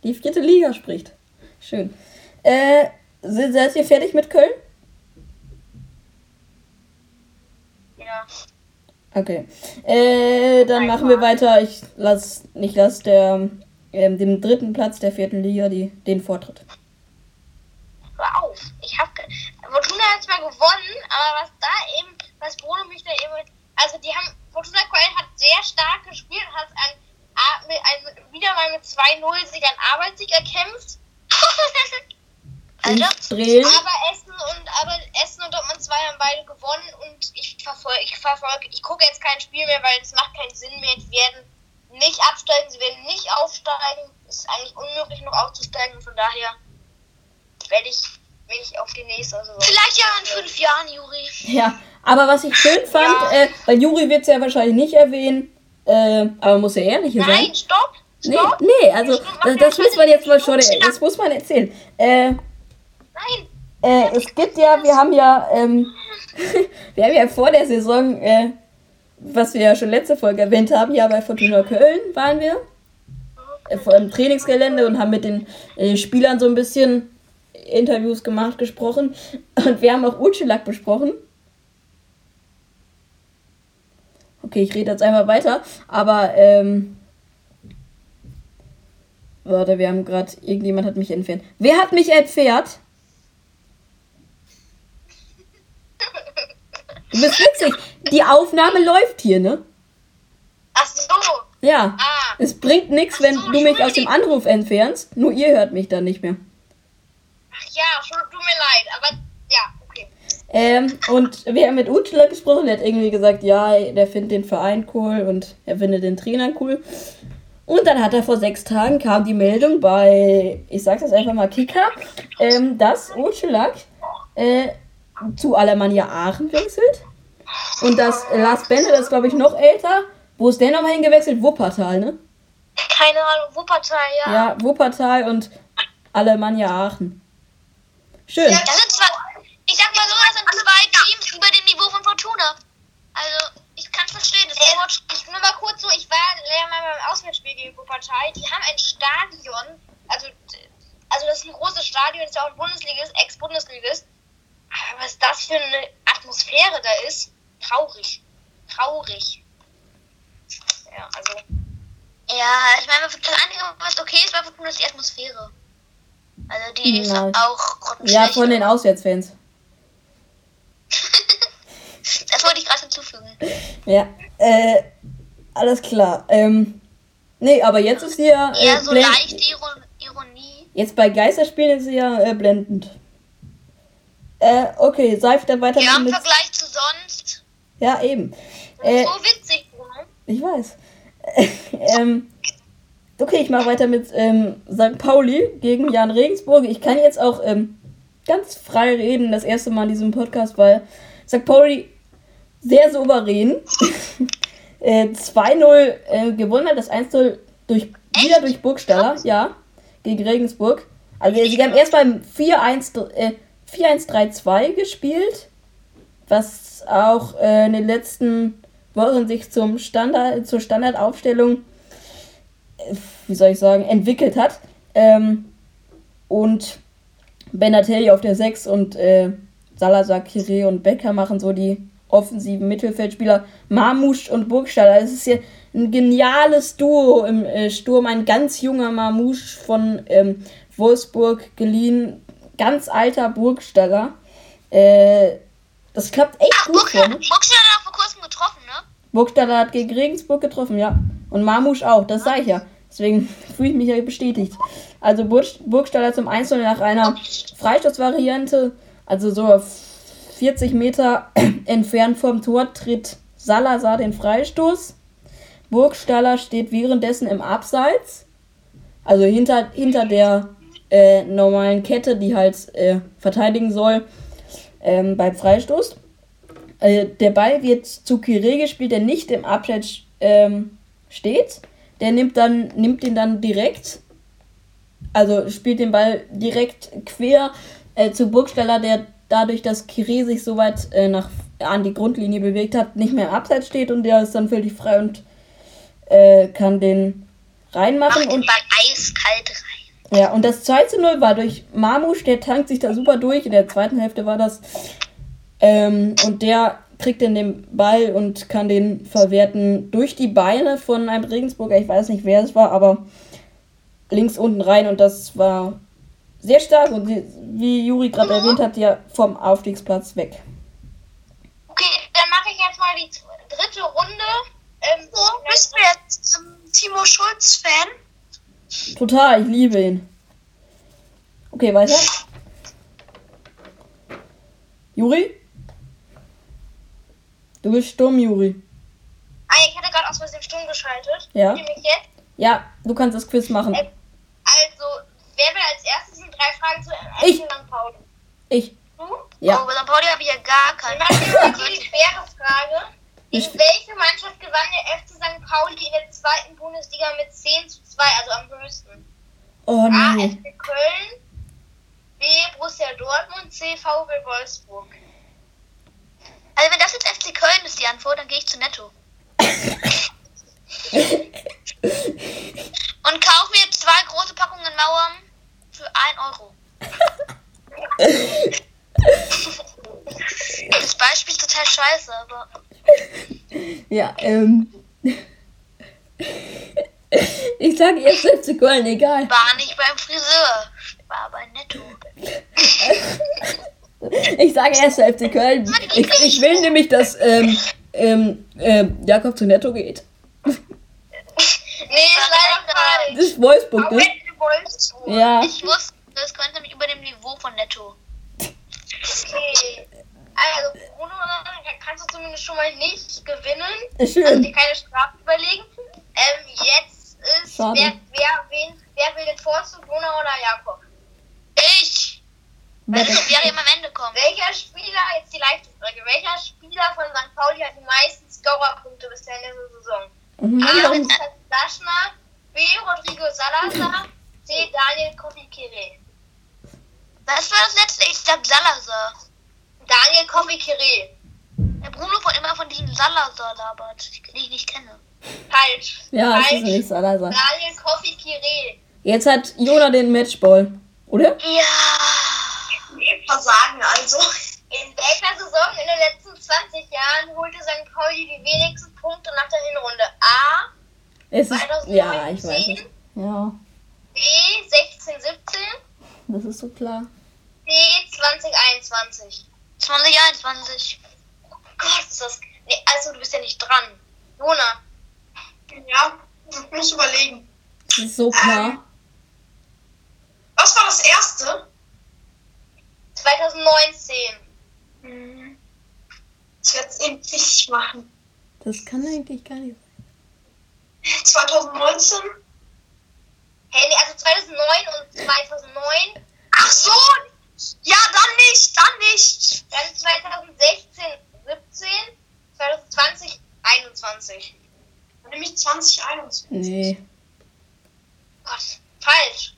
Die vierte Liga spricht. Schön. Äh, se- seid ihr fertig mit Köln? Ja. Okay. Äh, dann machen wir weiter. Ich lass, nicht lass der, ähm, dem dritten Platz der vierten Liga die, den Vortritt. Hör auf. Ich hab. Fortuna hat zwar gewonnen, aber was da eben, was Bruno mich da eben. Also, die haben. Fortuna Köln hat sehr stark gespielt hat ein, A- mit, ein, wieder mal mit 2-0 sich ein Arbeitssieg erkämpft. Alter. Drehen. Aber Essen und aber Essen und Dortmund 2 haben beide gewonnen und ich verfolge, ich verfolge, ich gucke jetzt kein Spiel mehr, weil es macht keinen Sinn mehr. Die werden nicht absteigen, sie werden nicht aufsteigen. Es ist eigentlich unmöglich noch aufzusteigen und von daher werde ich mich auf die nächste Saison. Vielleicht ja in fünf Jahren, Juri. Ja, aber was ich schön fand, äh, weil Juri wird es ja wahrscheinlich nicht erwähnen, äh, aber muss ja ehrlich sein. Nein, stopp! Nee, Stopp! nee, also das, das muss man jetzt mal schon, das muss man erzählen. Äh, Nein! äh, es gibt ja, wir haben ja, ähm, wir haben ja vor der Saison, äh, was wir ja schon letzte Folge erwähnt haben, ja bei Fortuna Köln waren wir äh, vor dem Trainingsgelände und haben mit den äh, Spielern so ein bisschen Interviews gemacht, gesprochen und wir haben auch Utschelak besprochen. Okay, ich rede jetzt einmal weiter, aber ähm, warte, wir haben gerade irgendjemand hat mich entfernt. Wer hat mich entfernt? Du bist witzig. Die Aufnahme läuft hier, ne? Ach so! Ja. Ah! Es bringt nichts, wenn du mich aus dem Anruf entfernst. Nur ihr hört mich dann nicht mehr. Ach ja, tut mir leid, aber. Ähm, und wir haben mit Utschler gesprochen, der hat irgendwie gesagt, ja, der findet den Verein cool und er findet den Trainer cool. Und dann hat er vor sechs Tagen kam die Meldung bei, ich sag das einfach mal Kicker, ähm, dass Utschlag äh, zu Alemannia Aachen wechselt. Und dass Lars Bende, das ist glaube ich noch älter, wo ist der nochmal hingewechselt? Wuppertal, ne? Keine Ahnung, Wuppertal, ja. Ja, Wuppertal und Alemannia Aachen. Schön. Das sind das sind zwei Teams über dem Niveau von Fortuna. Also, ich kann verstehen, das Äh, Wort. ich nur mal kurz so, ich war ja mal beim Auswärtsspiel gegen Wuppertal. Die haben ein Stadion, also, also das ist ein großes Stadion, ist ja auch ein Bundesligist, Ex-Bundesligist. Aber was das für eine Atmosphäre da ist, traurig. Traurig. Ja, also. Ja, ich meine, das Einzige, was okay ist bei Fortuna, ist die Atmosphäre. Also, die ist Nein. auch grottenschlecht. Ja, von den Auswärtsfans. Das wollte ich gerade hinzufügen. Ja, äh, alles klar. Ähm, nee, aber jetzt ist sie ja. Äh, Eher so blend- leichte Iron Ironie. Jetzt bei Geisterspielen ist sie ja äh, blendend. Äh, okay, Seif dann weiter Ja, im mit. Vergleich zu sonst. Ja, eben. Äh, So witzig, Bruno. ich weiß. ähm, okay, ich mache weiter mit ähm, St. Pauli gegen Jan Regensburg. Ich kann jetzt auch ähm, ganz frei reden, das erste Mal in diesem Podcast, weil St. Pauli sehr souverän äh, 2-0 äh, gewonnen hat, das 1-0 durch, wieder durch Burgstaller, ja, gegen Regensburg. Also sie haben erst beim 4-1 äh, 4-1-3-2 gespielt, was auch äh, in den letzten Wochen sich zum Standard, zur Standardaufstellung, äh, wie soll ich sagen, entwickelt hat. Ähm, und Benatelli auf der 6 und äh, Salazar, Kire und Becker machen so die offensiven Mittelfeldspieler. Marmusch und Burgstaller. Es ist hier ein geniales Duo im äh, Sturm. Ein ganz junger Marmusch von ähm, Wolfsburg geliehen. Ganz alter Burgstaller. Äh, das klappt echt Ach, gut Burgstaller. Burgstaller hat vor kurzem getroffen, ne? Burgstaller hat gegen Regensburg getroffen, ja. Und Marmusch auch, das sage ich ja. Deswegen fühle ich mich ja bestätigt. Also Burg, Burgstaller zum 1 nach einer Freistoßvariante, also so auf 40 Meter entfernt vom Tor tritt Salazar den Freistoß. Burgstaller steht währenddessen im Abseits, also hinter, hinter der äh, normalen Kette, die halt äh, verteidigen soll ähm, beim Freistoß. Äh, der Ball wird zu Kire gespielt, der nicht im Abseits ähm, steht. Der nimmt dann nimmt den dann direkt, also spielt den Ball direkt quer äh, zu Burgstaller, der dadurch, dass Kire sich so weit äh, nach an die Grundlinie bewegt hat, nicht mehr Abseits steht und der ist dann völlig frei und äh, kann den reinmachen Macht den und Ball eiskalt rein. ja, und das 2 zu 0 war durch Marmusch, der tankt sich da super durch. In der zweiten Hälfte war das. Ähm, und der kriegt dann den Ball und kann den verwerten durch die Beine von einem Regensburger. Ich weiß nicht, wer es war, aber links unten rein. Und das war sehr stark. Und wie Juri gerade erwähnt hat, ja vom Aufstiegsplatz weg. Okay, dann mache ich jetzt mal die dritte Runde. Ähm, So, bist du jetzt ähm, Timo Schulz-Fan? Total, ich liebe ihn. Okay, weiter. Juri? Du bist stumm, Juri. ah, ich hatte gerade aus Versehen stumm geschaltet. Ja. Nämlich jetzt. Ja, du kannst das Quiz machen. Äh, Also, wer will als erstes die drei Fragen zu Ich. FC St. Pauli? Ich. Du? Ja. Oh, bei St. Pauli habe ich ja gar mal hier die schwere Frage. Ich- welche Mannschaft gewann der FC St. Pauli in der zweiten Bundesliga mit 10 zu 2, also am höchsten? Oh A. nee. FC Köln, B. Borussia Dortmund, C. VfL Wolfsburg. Also, wenn das jetzt FC Köln ist, die Antwort, dann gehe ich zu Netto. Und kaufe mir zwei große Packungen Mauern für 1 Euro. Das Beispiel ist total scheiße, aber Ja, ähm. Ich sage jetzt FC Köln, egal. war nicht beim Friseur. War bei Netto. Ich sage erst FC Köln. Ich, ich will nämlich, dass ähm, ähm, ähm, Jakob zu Netto geht. Nee, leider falsch. Das ist Wolfsburg, ne? Ja. Ich wusste, das könnte mich über dem Niveau von Netto. Okay. Also, Bruno, kannst du zumindest schon mal nicht gewinnen. Schön. Also dir keine Strafe überlegen. Ähm, jetzt ist, Schade. wer, wer, wen, wer will den Vorzug, Bruno oder Jakob? Ich! Weil Warte. das Serie am Ende kommt. Welcher Spieler, jetzt die leichte Frage, welcher Spieler von St. Pauli hat die meisten Scorerpunkte bisher in der Saison? Mhm, A. Richard Daschner, B. Rodrigo Salazar, C. Daniel Kofikere. Was war das letzte? Ich sag Salazar. Daniel Kofikere. Der Bruno von immer von diesem Salazar labert, den ich nicht kenne. Falsch. Ja, das Falsch. ist nicht Salazar. Daniel Kofikere. Jetzt hat Jona den Matchball, oder? Ja. Versagen also. In welcher Saison in den letzten 20 Jahren holte St. Pauli die wenigsten Punkte nach der Hinrunde? A. Es ist, 2019, ja, ich weiß es. Ja, B. 16, 17, das ist so klar. C. 2021. 2021. Oh Gott, ist das. Nee, also du bist ja nicht dran. Jona. Ja, ich muss überlegen. Das ist so klar. Was war das erste? 2019. Hm. Ich werde es endlich machen. Das kann eigentlich gar nicht 2019? Hey, nee, also 2009 und 2009. Ach so! Ja, dann nicht, dann nicht. Dann 2016, 17, 2020, 21. Dann nehme ich 2021. Nee. Gott, falsch.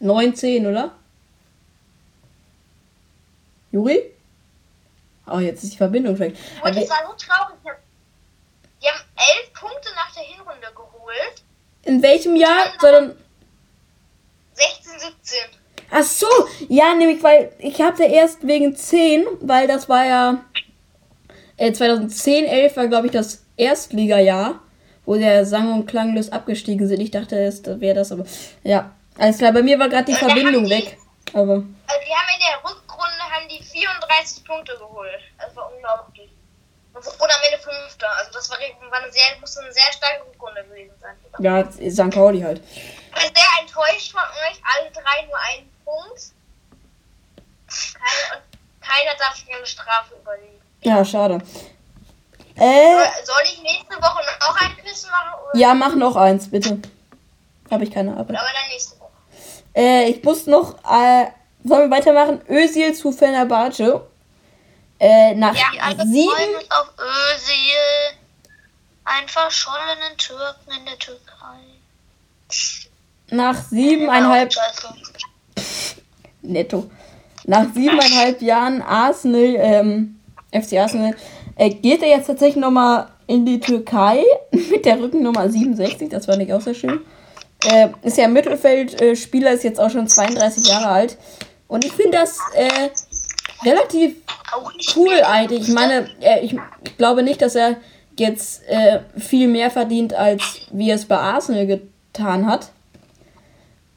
19, oder? Juri? Oh, jetzt ist die Verbindung weg. Und es war so traurig. Die haben elf Punkte nach der Hinrunde geholt. in welchem Jahr? Sondern 16, 17. Ach so, ja, nämlich, weil ich hatte erst wegen 10, weil das war ja äh, 2010, 11 war, glaube ich, das Erstligajahr, wo der sang- und klanglos abgestiegen sind. Ich dachte, es wäre das, aber ja, alles klar. Bei mir war gerade die Verbindung die- weg. Aber Also die haben in der Rückrunde haben die 34 Punkte geholt. Das war unglaublich. Und am Ende Fünfter. Also das war, war eine sehr, muss eine sehr starke Rückrunde gewesen sein. ja, St. Pauli halt. Ich bin sehr enttäuscht von euch. Alle drei nur einen Punkt. Keine, und keiner darf sich eine Strafe überlegen. Ja, schade. Äh, Soll ich nächste Woche noch ein Quiz machen? Oder, ja, mach noch eins, bitte. Habe ich keine Arbeit. aber dann nächste Woche. Äh, ich muss noch, äh, sollen wir weitermachen? Özil zu Fenerbahce. Äh, nach alle freuen sieben, uns auf Özil. Einen verschollenen Türken in der Türkei. nach siebeneinhalb, Scheiße. netto, nach siebeneinhalb Jahren Arsenal, ähm, FC Arsenal, äh, geht er jetzt tatsächlich nochmal in die Türkei mit der Rückennummer 67, das fand ich auch sehr schön. Äh, ist ja Mittelfeldspieler, äh, ist jetzt auch schon 32 Jahre alt. Und ich finde das äh, relativ cool eigentlich. Ich meine, äh, ich glaube nicht, dass er jetzt äh, viel mehr verdient, als wie er es bei Arsenal getan hat.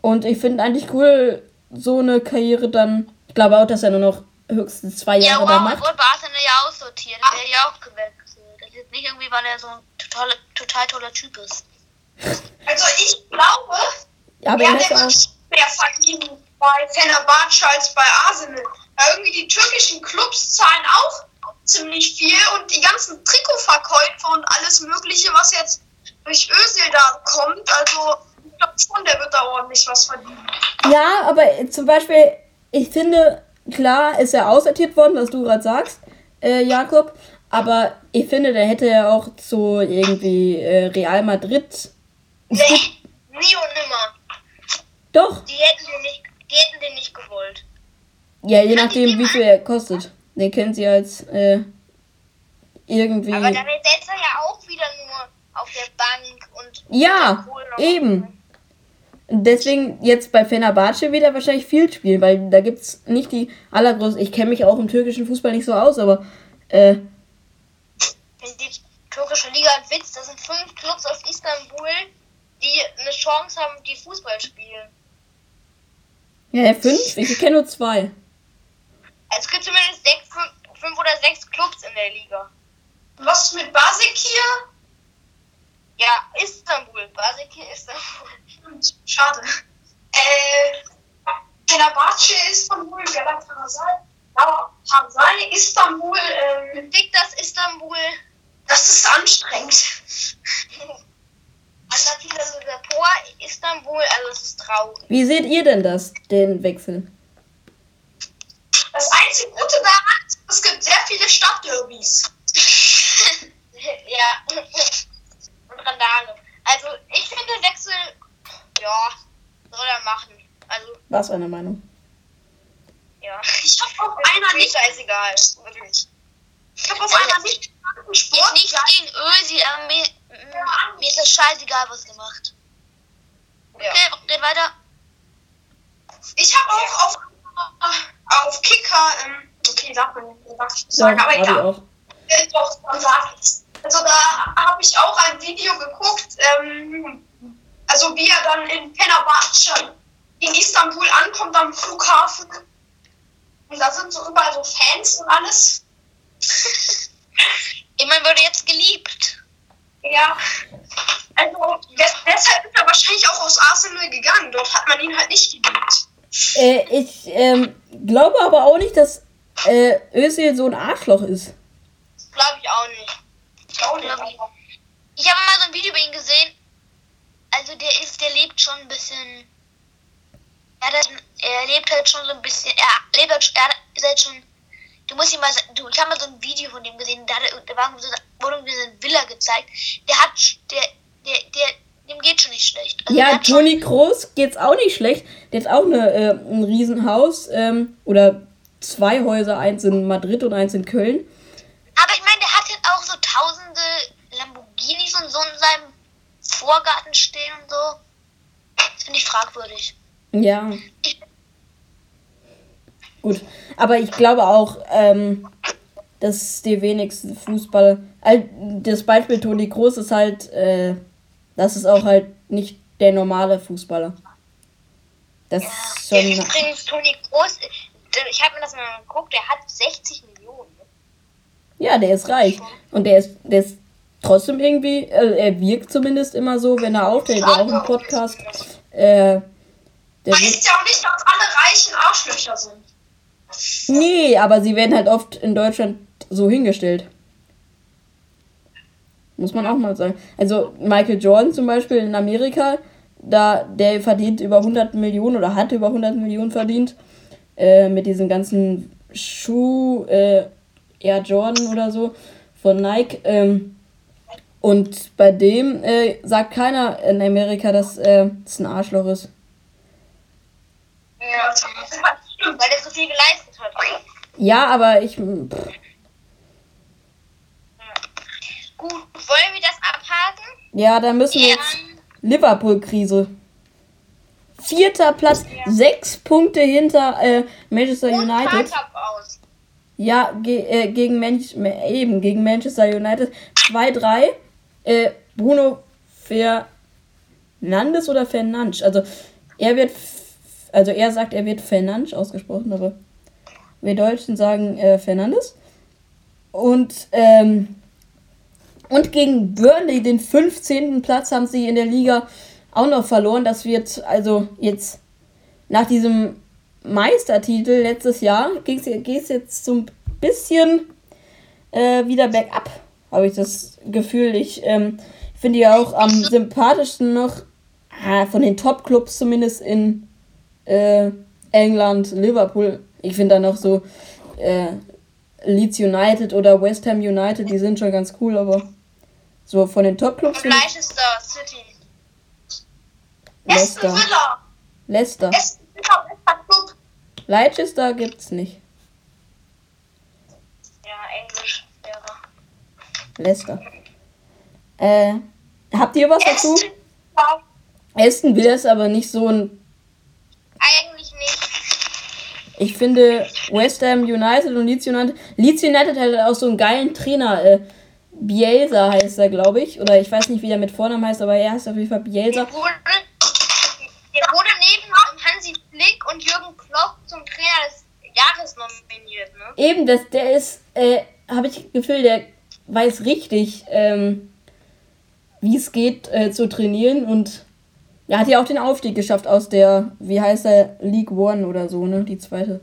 Und ich finde eigentlich cool, so eine Karriere dann. Ich glaube auch, dass er nur noch höchstens zwei Ja, Jahre wow, da er macht. wurde bei Arsenal ja aussortiert. Er wäre ja auch gewechselt. Das ist nicht irgendwie, weil er so ein total, total toller Typ ist. Also ich glaube, Ja, aber er ja auch. wirklich mehr verdient bei Fenerbahce als bei Arsenal. Weil irgendwie die türkischen Clubs zahlen auch ziemlich viel und die ganzen Trikotverkäufe und alles mögliche, was jetzt durch Özil da kommt, also ich glaube schon, der wird da ordentlich was verdienen. Ja, aber zum Beispiel, ich finde, klar ist er aussortiert worden, was du gerade sagst, äh, Jakob. Aber ich finde, der hätte ja auch zu irgendwie äh, Real Madrid. Nee, nie und nimmer. Doch, Die hätten den nicht, die hätten den nicht gewollt. ja, je nachdem, wie viel er kostet. Den kennen sie als äh, irgendwie. Aber dann sitzt er ja auch wieder nur auf der Bank und Ja, eben. Deswegen jetzt bei Fenerbahce wieder wahrscheinlich viel spielen, weil da gibt's nicht die allergrößten. Ich kenne mich auch im türkischen Fußball nicht so aus, aber äh, die türkische Liga ein Witz, das sind fünf Clubs aus Istanbul, die eine Chance haben, die Fußball spielen. Ja, fünf? Ich kenne nur zwei. Es gibt zumindest sechs, fünf, fünf oder sechs Clubs in der Liga. Was ist mit Basekir? Ja, Istanbul, Basikir Istanbul. Stimmt, Schade. Äh, Fenerbahce, Istanbul, Galatasaray, Galatasaray Istanbul, ähm, Dick das Istanbul. das ist anstrengend. Andererseits also der Por Istanbul, also es ist traurig. Wie seht ihr denn das, den Wechsel? Das einzige Gute daran ist, es gibt sehr viele Stadtderbys. ja. Und Randale. Also ich finde Wechsel, ja, soll er machen. Also, Was eine Meinung? ja. Ich habe auf einer Mir nicht, scheißegal. Wirklich. ich habe auf einer nicht Sport. nicht gegen Ösi, aber mir, mir ist das scheißegal, was ihr macht. Ja. Okay, geht weiter. Ich habe auch auf, auf Kicker, ähm, okay, darf man nicht ich nicht Ja, sagen, aber ich egal. auch. Äh, doch, dann sag ich's. Also da habe ich auch ein Video geguckt, ähm, also wie er dann in Fenerbahce in Istanbul ankommt am Flughafen. Und da sind so überall so Fans und alles. Immerhin wurde jetzt geliebt. Ja. Also des deshalb ist er wahrscheinlich auch aus Arsenal gegangen. Dort hat man ihn halt nicht geliebt. Äh, ich ähm, glaube aber auch nicht, dass äh, Özil so ein Arschloch ist. Glaube ich auch nicht. Ich auch nicht. Ich. Habe mal so ein Video über ihn gesehen. Also der ist, der lebt schon ein bisschen. Er, hat, halt- er lebt halt schon so ein bisschen. Er lebt halt, er ist halt schon. Du musst ihm mal, du, ich habe mal so ein Video von dem gesehen. Da, da war so, wurde irgendwie so eine Villa gezeigt. Der hat, der, der, der, dem geht schon nicht schlecht. Also Ja, Toni Kroos geht's auch nicht schlecht. Der hat auch eine, äh, ein Riesenhaus ähm, oder zwei Häuser, eins in Madrid und eins in Köln. Aber ich meine, der hat halt auch so tausende Lamborghinis und so in seinem Vorgarten stehen und so. Das finde ich fragwürdig. Ja, Ich, gut. Aber ich glaube auch, ähm, dass die wenigsten Fußballer. Das Beispiel Toni Kroos ist halt, äh, das ist auch halt nicht der normale Fußballer. Das ist schon. Übrigens, Toni Groß, ich habe mir das mal geguckt, der hat 60 Millionen. Ja, der ist reich. Und der ist, der ist trotzdem irgendwie, äh, er wirkt zumindest immer so, wenn er auftritt, ja auch im Podcast. Äh, der Heißt ja auch nicht, dass alle reichen Arschlöcher sind. Nee, aber sie werden halt oft in Deutschland so hingestellt. Muss man auch mal sagen. Also Michael Jordan zum Beispiel in Amerika, da der verdient über 100 Millionen oder hat über 100 Millionen verdient äh, mit diesen ganzen Schuh, äh, Air Jordan oder so von Nike. Ähm, und bei dem äh, sagt keiner in Amerika, dass äh, es ein Arschloch ist. Ja, Das. Weil der so viel geleistet hat. Ja, aber ich. Pff, Gut, wollen wir das abhaken? ja, da müssen wir Ja. jetzt. Liverpool-Krise. Vierter Platz, sechs Punkte hinter äh, Manchester Und United. Aus. Ja, ge äh, gegen Manch eben gegen Manchester United 2-3. Äh, Bruno Fernandes oder Fernandes? Also er wird also er sagt, er wird Fernandes ausgesprochen, aber wir Deutschen sagen äh, Fernandes. Und ähm, und gegen Burnley, den 15. Platz, haben sie in der Liga auch noch verloren. Das wird also jetzt nach diesem Meistertitel letztes Jahr geht es jetzt so ein bisschen äh, wieder bergab, habe ich das Gefühl. Ich ähm, finde ja auch am sympathischsten noch ah, von den Top-Clubs zumindest in äh, England, Liverpool. Ich finde da noch so äh, Leeds United oder West Ham United, die sind schon ganz cool, aber so von den Top-Clubs Leicester City. Leicester. Leicester. Leicester gibt's nicht. Ja, Englisch wäre. Leicester. Äh, habt ihr was dazu? Aston Villa ist aber nicht so ein. Eigentlich nicht. Ich finde West Ham United und Leeds United. Leeds United hat auch so einen geilen Trainer. Äh, Bielsa heißt er, glaube ich. Oder ich weiß nicht, wie der mit Vornamen heißt, aber er heißt auf jeden Fall Bielsa. Der wurde, der wurde neben Hansi Flick und Jürgen Klopp zum Trainer des Jahres nominiert, ne? Eben, das, der ist, äh, habe ich das Gefühl, der weiß richtig, ähm, wie es geht äh, zu trainieren und er hat ja auch den Aufstieg geschafft aus der, wie heißt der, League One oder so, ne? Die zweite.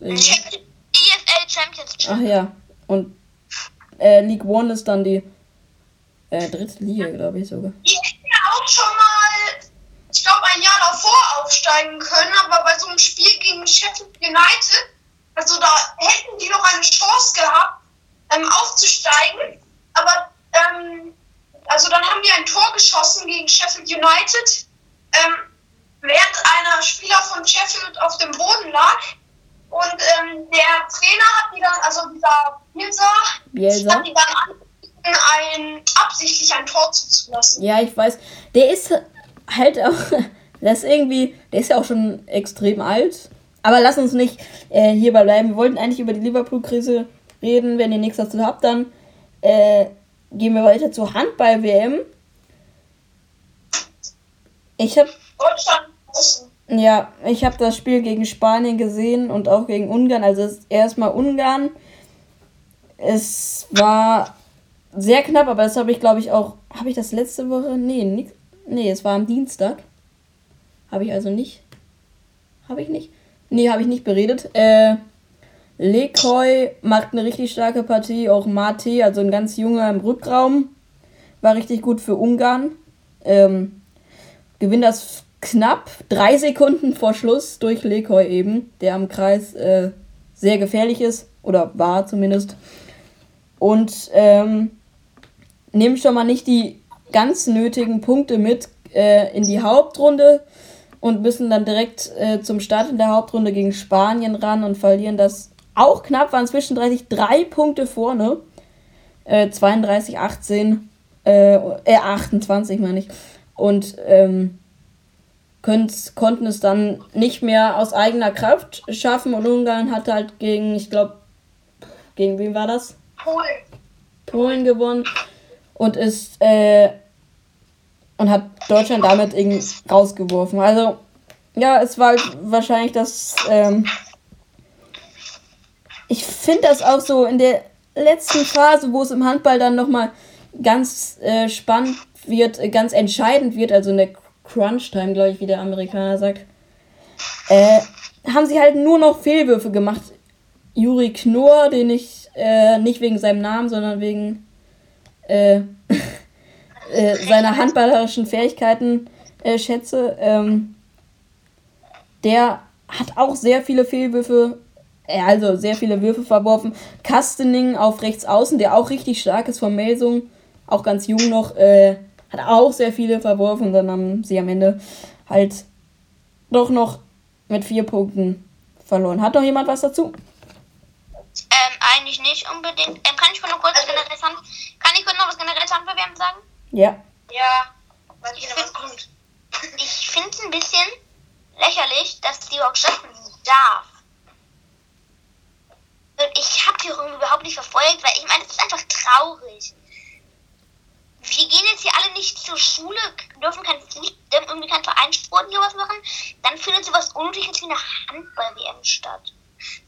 Mhm. EFL Championship. Ach ja. Und äh, League One ist dann die äh, dritte Liga, glaube ich sogar. Die hätten ja auch schon mal, ich glaube, ein Jahr davor aufsteigen können, aber bei so einem Spiel gegen Sheffield United, also da hätten die noch eine Chance gehabt, ähm, aufzusteigen. Aber, ähm, also dann haben die ein Tor geschossen gegen Sheffield United, ähm, während einer Spieler von Sheffield auf dem Boden lag. Und ähm, der Trainer hat die dann, also dieser Bielsa, Bielsa? hat die dann angefangen, ein, absichtlich ein Tor zuzulassen. Ja, ich weiß. Der ist halt auch. Das irgendwie. Der ist ja auch schon extrem alt. Aber lass uns nicht äh, hierbei bleiben. Wir wollten eigentlich über die Liverpool-Krise reden. Wenn ihr nichts dazu habt, dann äh, gehen wir weiter zur Handball-WM. Ich habe. Ja, ich habe das Spiel gegen Spanien gesehen und auch gegen Ungarn. Also erstmal Ungarn. Es war sehr knapp, aber das habe ich, glaube ich, auch. Habe ich das letzte Woche? Nee, nix, nee, es war am Dienstag. Habe ich also nicht. Habe ich nicht? Nee, habe ich nicht beredet. Äh, Lekoy macht eine richtig starke Partie. Auch Mate, also ein ganz junger im Rückraum, war richtig gut für Ungarn. Ähm, gewinnt das knapp drei Sekunden vor Schluss durch Lekoy eben, der am Kreis äh, sehr gefährlich ist oder war zumindest. Und ähm, nimmt schon mal nicht die ganz nötigen Punkte mit äh, in die Hauptrunde und müssen dann direkt äh, zum Start in der Hauptrunde gegen Spanien ran und verlieren das auch knapp, waren zwischendurch drei Punkte vorne. Äh, 32, 18, äh, äh 28 meine ich. Und ähm, konnten es dann nicht mehr aus eigener Kraft schaffen und Ungarn hat halt gegen, ich glaube, gegen wen war das? Polen. Polen gewonnen und ist äh, und hat Deutschland damit irgendwie rausgeworfen. Also ja, es war wahrscheinlich das. Ähm, ich finde das auch so in der letzten Phase, wo es im Handball dann nochmal ganz äh, spannend wird, äh, ganz entscheidend wird, also in der Crunch-Time, glaube ich, wie der Amerikaner sagt, äh, haben sie halt nur noch Fehlwürfe gemacht. Juri Knorr, den ich äh, nicht wegen seinem Namen, sondern wegen äh, äh, seiner handballerischen Fähigkeiten äh, schätze, ähm, der hat auch sehr viele Fehlwürfe, also sehr viele Würfe verworfen. Kastening auf rechts außen, der auch richtig stark ist von Melsung, auch ganz jung noch, äh, hat auch sehr viele verworfen. Und dann haben sie am Ende halt doch noch mit vier Punkten verloren. Hat noch jemand was dazu? Ähm, eigentlich nicht unbedingt. Ähm, kann ich nur kurz was generell sagen? Kann ich kurz noch was generell sagen, wir haben sagen? Ja. Ja, weiß Ich nicht, was kommt. Ich finde es ein bisschen lächerlich, dass die überhaupt stattfinden darf. Ich habe die irgendwie überhaupt nicht verfolgt, weil ich meine, das ist einfach traurig. Wir gehen jetzt hier alle nicht zur Schule, dürfen kein, nicht, irgendwie keinen Vereinssport hier was machen. Dann findet sowas Unnötiges wie eine Handball-WM statt.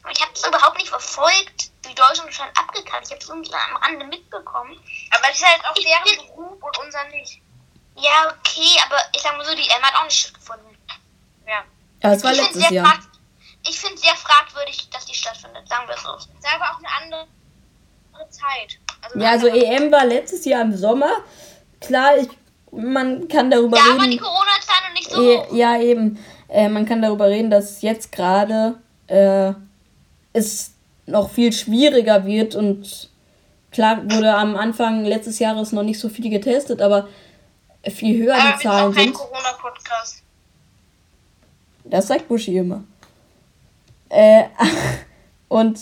Und ich habe das überhaupt nicht verfolgt, wie Deutschland schon abgekannt. Ich habe es irgendwie am Rande mitbekommen. Aber es ist halt auch Ich deren bin- Beruf und unser nicht. Ja, okay, aber ich sag mal so, die EM hat auch nicht stattgefunden. Ja. Ja, es war ich letztes sehr, Jahr. frag- ich find's sehr fragwürdig, dass die stattfindet, sagen wir es so. Es ist aber auch eine andere Zeit. Also Ja, also EM war letztes Jahr im Sommer. Klar, ich, man kann darüber Da war die reden. Corona-Zeit noch nicht so Eh, hoch. Ja, eben. Äh, man kann darüber reden, dass jetzt gerade äh, es noch viel schwieriger wird und klar wurde am Anfang letztes Jahres noch nicht so viel getestet, aber viel höher Aber die Zahlen auch kein sind. Corona-Podcast. Das sagt Buschi immer. Äh, und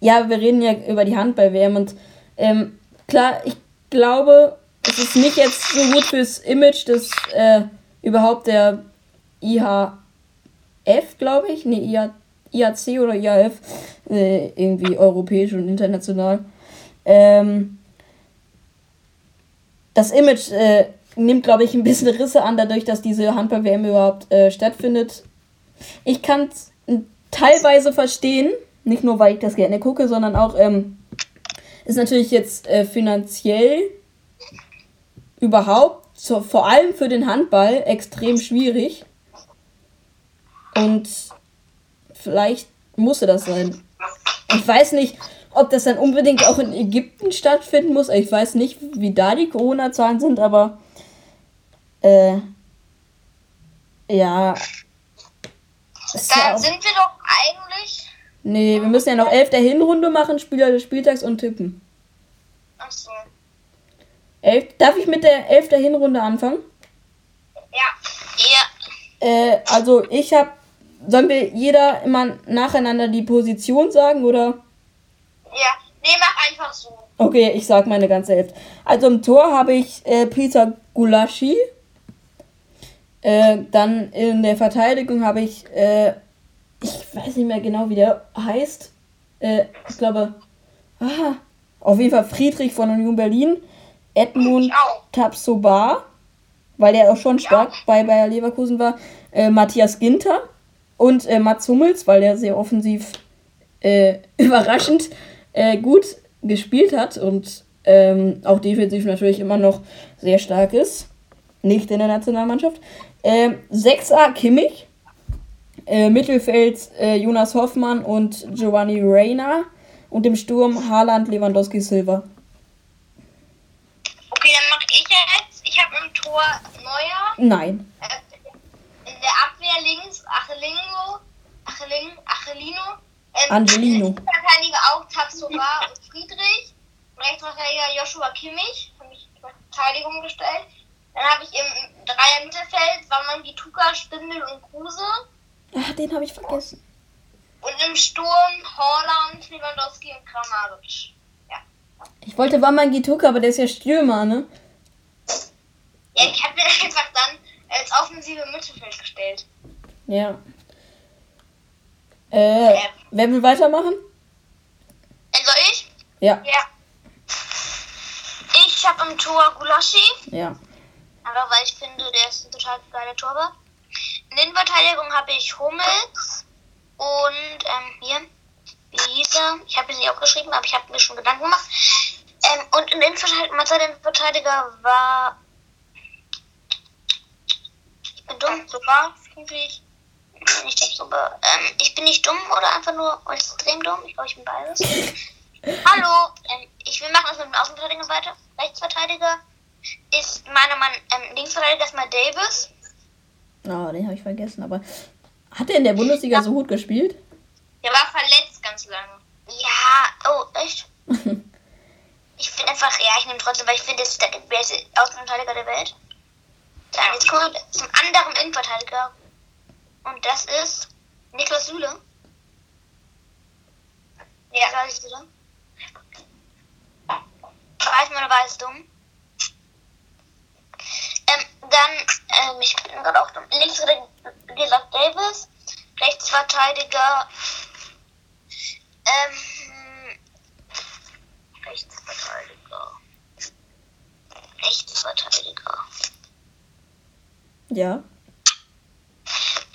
ja, wir reden ja über die Handball-WM und ähm, klar, ich glaube, es ist nicht jetzt so gut fürs Image des äh, überhaupt der IHF, glaube ich. Nee, IA, IAC oder IAF, äh, irgendwie europäisch und international. Ähm, das Image äh, nimmt, glaube ich, ein bisschen Risse an, dadurch, dass diese Handball-WM überhaupt äh, stattfindet. Ich kann es teilweise verstehen, nicht nur, weil ich das gerne gucke, sondern auch, ähm, ist natürlich jetzt äh, finanziell überhaupt, so, vor allem für den Handball, extrem schwierig. Und vielleicht musste das sein. Ich weiß nicht, ob das dann unbedingt auch in Ägypten stattfinden muss. Ich weiß nicht, wie da die Corona-Zahlen sind, aber äh, ja. Ist ja sind wir doch eigentlich. nee, wir müssen ja noch elf der Hinrunde machen, Spieler des Spieltags und tippen. Achso. Elf, darf ich mit der elf der Hinrunde anfangen? Ja. Ja. Äh, also ich habe. Sollen wir jeder immer nacheinander die Position sagen oder? Ja. Nee, mach einfach so. Okay, ich sag meine ganze Elf. Also im Tor habe ich äh, Peter Gulaschi. Äh, dann in der Verteidigung habe ich, äh, ich weiß nicht mehr genau, wie der heißt. Äh, ich glaube, ah, auf jeden Fall Friedrich von Union Berlin. Edmund Ich auch. Tapsoba, weil der auch schon stark bei Bayer Leverkusen war. Äh, Matthias Ginter und äh, Mats Hummels, weil der sehr offensiv überraschend gut gespielt hat und ähm, auch defensiv natürlich immer noch sehr stark ist. Nicht in der Nationalmannschaft. Ähm, Sechser Kimmich. Äh, Mittelfeld äh, Jonas Hoffmann und Giovanni Reina. Und im Sturm Haaland, Lewandowski, Silva. Okay, dann mache ich jetzt. Ich habe im Tor Neuer. Nein. Äh, in der Abwehr links Achelino. Achelin, Achelino. Ähm, Angelino. Rechtsverteidiger auch Tapsoba und Friedrich. Rechtsverteidiger Joshua Kimmich. Habe ich Verteidigung gestellt. Dann habe ich im Dreier Mittelfeld Waman Gituka, Stindel und Kruse. Ah, den habe ich vergessen. Und im Sturm Holland, Lewandowski und Kramaric. Ja. Ich wollte Waman Gituka, aber der ist ja Stürmer, ne? Ja, ich habe mir das einfach dann als offensive Mittelfeld gestellt. Ja. Äh, wer will weitermachen? Soll ich? Ja. Ja. Ich habe im Tor Gulaschi. Ja. Einfach weil ich finde, der ist ein total geiler Torwart. In der Innenverteidigung habe ich Hummels und ähm, hier, wie hieß er? Ich habe ihn nicht aufgeschrieben, aber ich habe mir schon Gedanken gemacht. Ähm, und in der Innenverteidiger war. Ich bin dumm, sogar, Friedrich. Nicht dumm, aber ähm, ich bin nicht dumm oder einfach nur extrem dumm. Ich glaube, ich bin beides. Hallo, ähm, ich will machen das mit dem Außenverteidiger weiter. Rechtsverteidiger ist meiner Mann, ähm, Linksverteidiger ist mal Davis. Oh, den habe ich vergessen, aber hat er in der Bundesliga so gut gespielt? Der war verletzt ganz lange. Ja, oh, echt? ich finde einfach, ja, ich nehme trotzdem, weil ich finde, das ist der beste Außenverteidiger der Welt. Dann jetzt kommen wir zum anderen Innenverteidiger. Und das ist Niklas Süle. Ja, weiß ich wieder. Weiß man, war es dumm. Ähm, dann, ähm, ich bin gerade auch dumm. Wie gesagt, Davis. Rechtsverteidiger, ähm, Rechtsverteidiger. Rechtsverteidiger. Ja.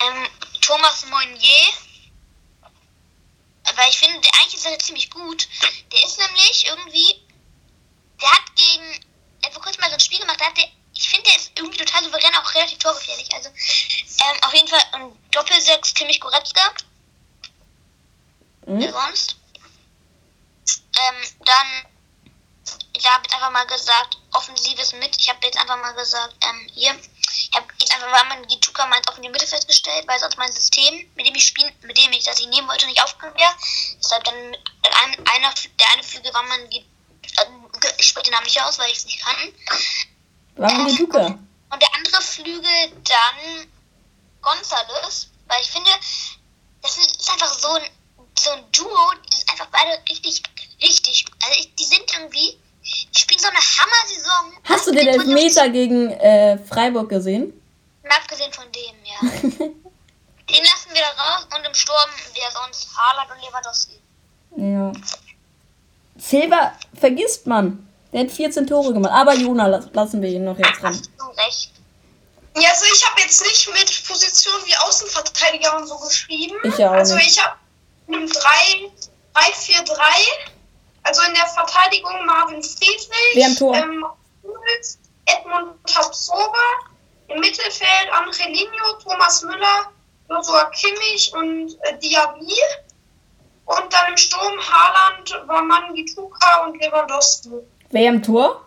Ähm, Thomas Meunier. Weil ich finde, der eigentlich ist er ziemlich gut. Der ist nämlich irgendwie. Der hat gegen. Er hat vor kurzem mal so ein Spiel gemacht, da hat der. Ich finde, der ist irgendwie total souverän, auch relativ torgefährlich. Also, ähm, auf jeden Fall ein Doppelsechs Kimmich Goretzka. Mhm. Wer sonst? Ähm, dann. Ich habe jetzt einfach mal gesagt, offensives mit. Ich habe jetzt einfach mal gesagt, ähm, hier. Ich habe jetzt einfach mal meinen Gituka mal auf die Mitte festgestellt, weil sonst mein System, mit dem ich spielen, mit dem ich das ich nehmen wollte, nicht aufgegangen wäre. Deshalb dann mit einem, einer, der eine Flügel war mein Gi- äh, ich spreche den Namen nicht aus, weil ich es nicht kann. Warum die Duca? Und der andere Flügel dann Gonzales, weil ich finde, das ist einfach so ein, so ein Duo, die sind einfach beide richtig, richtig, also ich, die sind irgendwie, die spielen so eine Hammer-Saison. Hast du den Elfmeter gegen äh, Freiburg gesehen? Abgesehen von dem, ja. den lassen wir da raus und im Sturm, wer sonst, Haaland und Lewandowski. Ja. Silva vergisst man. Der hat 14 Tore gemacht. Aber Jona las- lassen wir ihn noch jetzt ran. Hast du recht. Ja, also ich habe jetzt nicht mit Position wie Außenverteidiger und so geschrieben. Ich ja auch also nicht. ich habe 3-4-3. Also in der Verteidigung Marvin Friedrich, Wer am Tor? ähm, Edmund Tapsoba, im Mittelfeld Angelino, Thomas Müller, Joshua Kimmich und äh, Diaby. Und dann im Sturm war Mangituka und Lewandowski. Wer im Tor?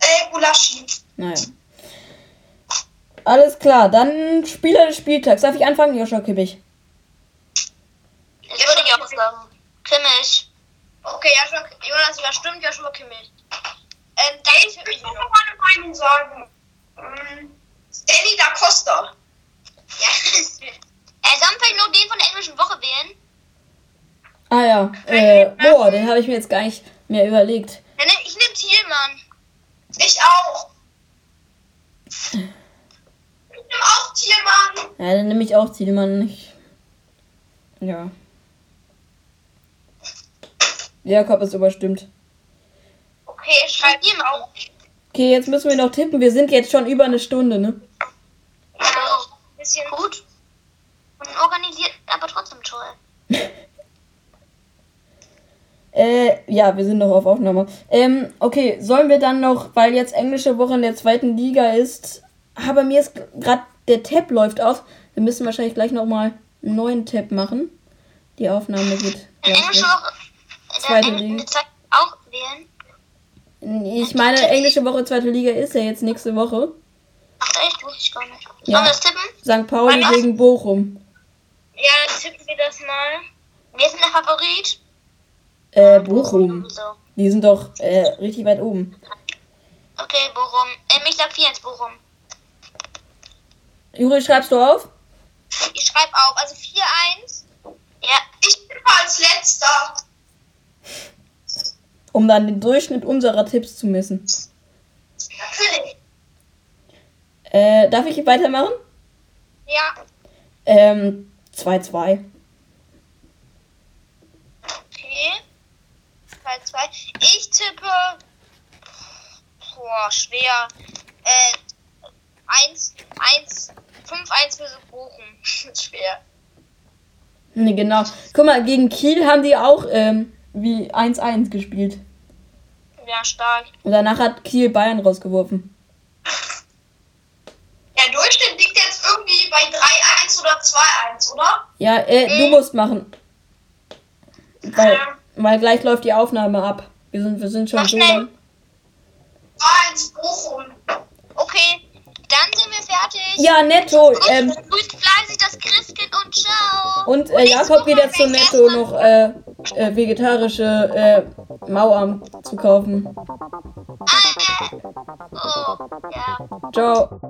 Äh, Gulaschi. Naja. Alles klar, dann Spieler des Spieltags. Darf ich anfangen? Joshua Kimmich. Ich würde ich auch sagen. Kimmich. Okay, Joshua, Jonas überstimmt Joshua Kimmich. Ähm, dann Ich ich noch meine Meinung sagen. Ähm, Danny da Costa. Ja. Äh, sollen wir vielleicht noch den von der englischen Woche wählen? Ah ja. Äh, boah, den habe ich mir jetzt gar nicht mehr überlegt. Nehm- Ich nehme Thielmann. Ich auch. Ich nehme auch Tiermann. Ja, dann nehme ich auch Zielmann. Ich, ja. Jakob ist überstimmt. Okay, schreib ihm auch. Okay, jetzt müssen wir noch tippen. Wir sind jetzt schon über eine Stunde, ne? Ja, ein bisschen. Gut. Und organisiert, aber trotzdem toll. Äh, ja, wir sind noch auf Aufnahme. Ähm, okay, sollen wir dann noch, weil jetzt englische Woche in der zweiten Liga ist, aber mir ist gerade der Tab läuft auf. Wir müssen wahrscheinlich gleich nochmal einen neuen Tab machen. Die Aufnahme geht. Englische. Woche. Zweite Liga. auch wählen. Ich meine, englische Woche zweite Liga ist ja jetzt nächste Woche. Ach, echt? Wusste ich gar nicht. Ja. Sollen wir das tippen? St. Pauli gegen Bochum. Ja, tippen wir das mal. Wer ist denn der Favorit? Äh, Bochum. So. Die sind doch äh, richtig weit oben. Okay, Bochum. Ähm, ich sag 4 ins Bochum. Juri, schreibst du auf? Ich schreibe auf. Also 4-1. Ja. Ich bin als letzter. Um dann den Durchschnitt unserer Tipps zu messen. Natürlich. Äh, darf ich weitermachen? Ja. Ähm, 2-2. Okay. 2-2. Ich tippe. Boah, schwer. Äh, 1, 1, 5-1 für Bochum. schwer. Nee, genau. Guck mal, gegen Kiel haben die auch ähm, wie 1-1 gespielt. Ja, stark. Und danach hat Kiel Bayern rausgeworfen. Der Durchschnitt liegt jetzt irgendwie bei 3-1 oder 2-1, oder? Ja, äh, du musst machen. Weil, weil gleich läuft die Aufnahme ab. Wir sind, wir sind schon Mach so schnell. lang. 2-1 Bochum. Okay, dann sind wir fertig. Ja, netto. Ähm, Grüßt fleißig das Christkind und ciao. und äh, Jakob geht jetzt zu netto noch äh, äh, vegetarische äh, Mauern zu kaufen. Ah. Oh, ja. Ciao.